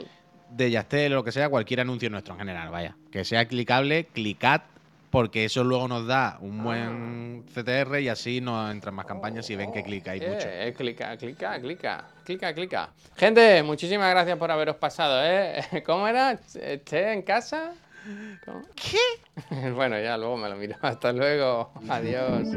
de Yastel o lo que sea, cualquier anuncio nuestro en general, vaya. Que sea clicable, clicad, porque eso luego nos da un buen CTR y así nos entran más campañas y ven que clicáis Eh, mucho. eh, clica, clica, clica, clica, clica. Gente, muchísimas gracias por haberos pasado, ¿eh? ¿Cómo era? ¿Che en casa? ¿Cómo? ¿Qué? bueno, ya luego me lo miro. Hasta luego. Adiós.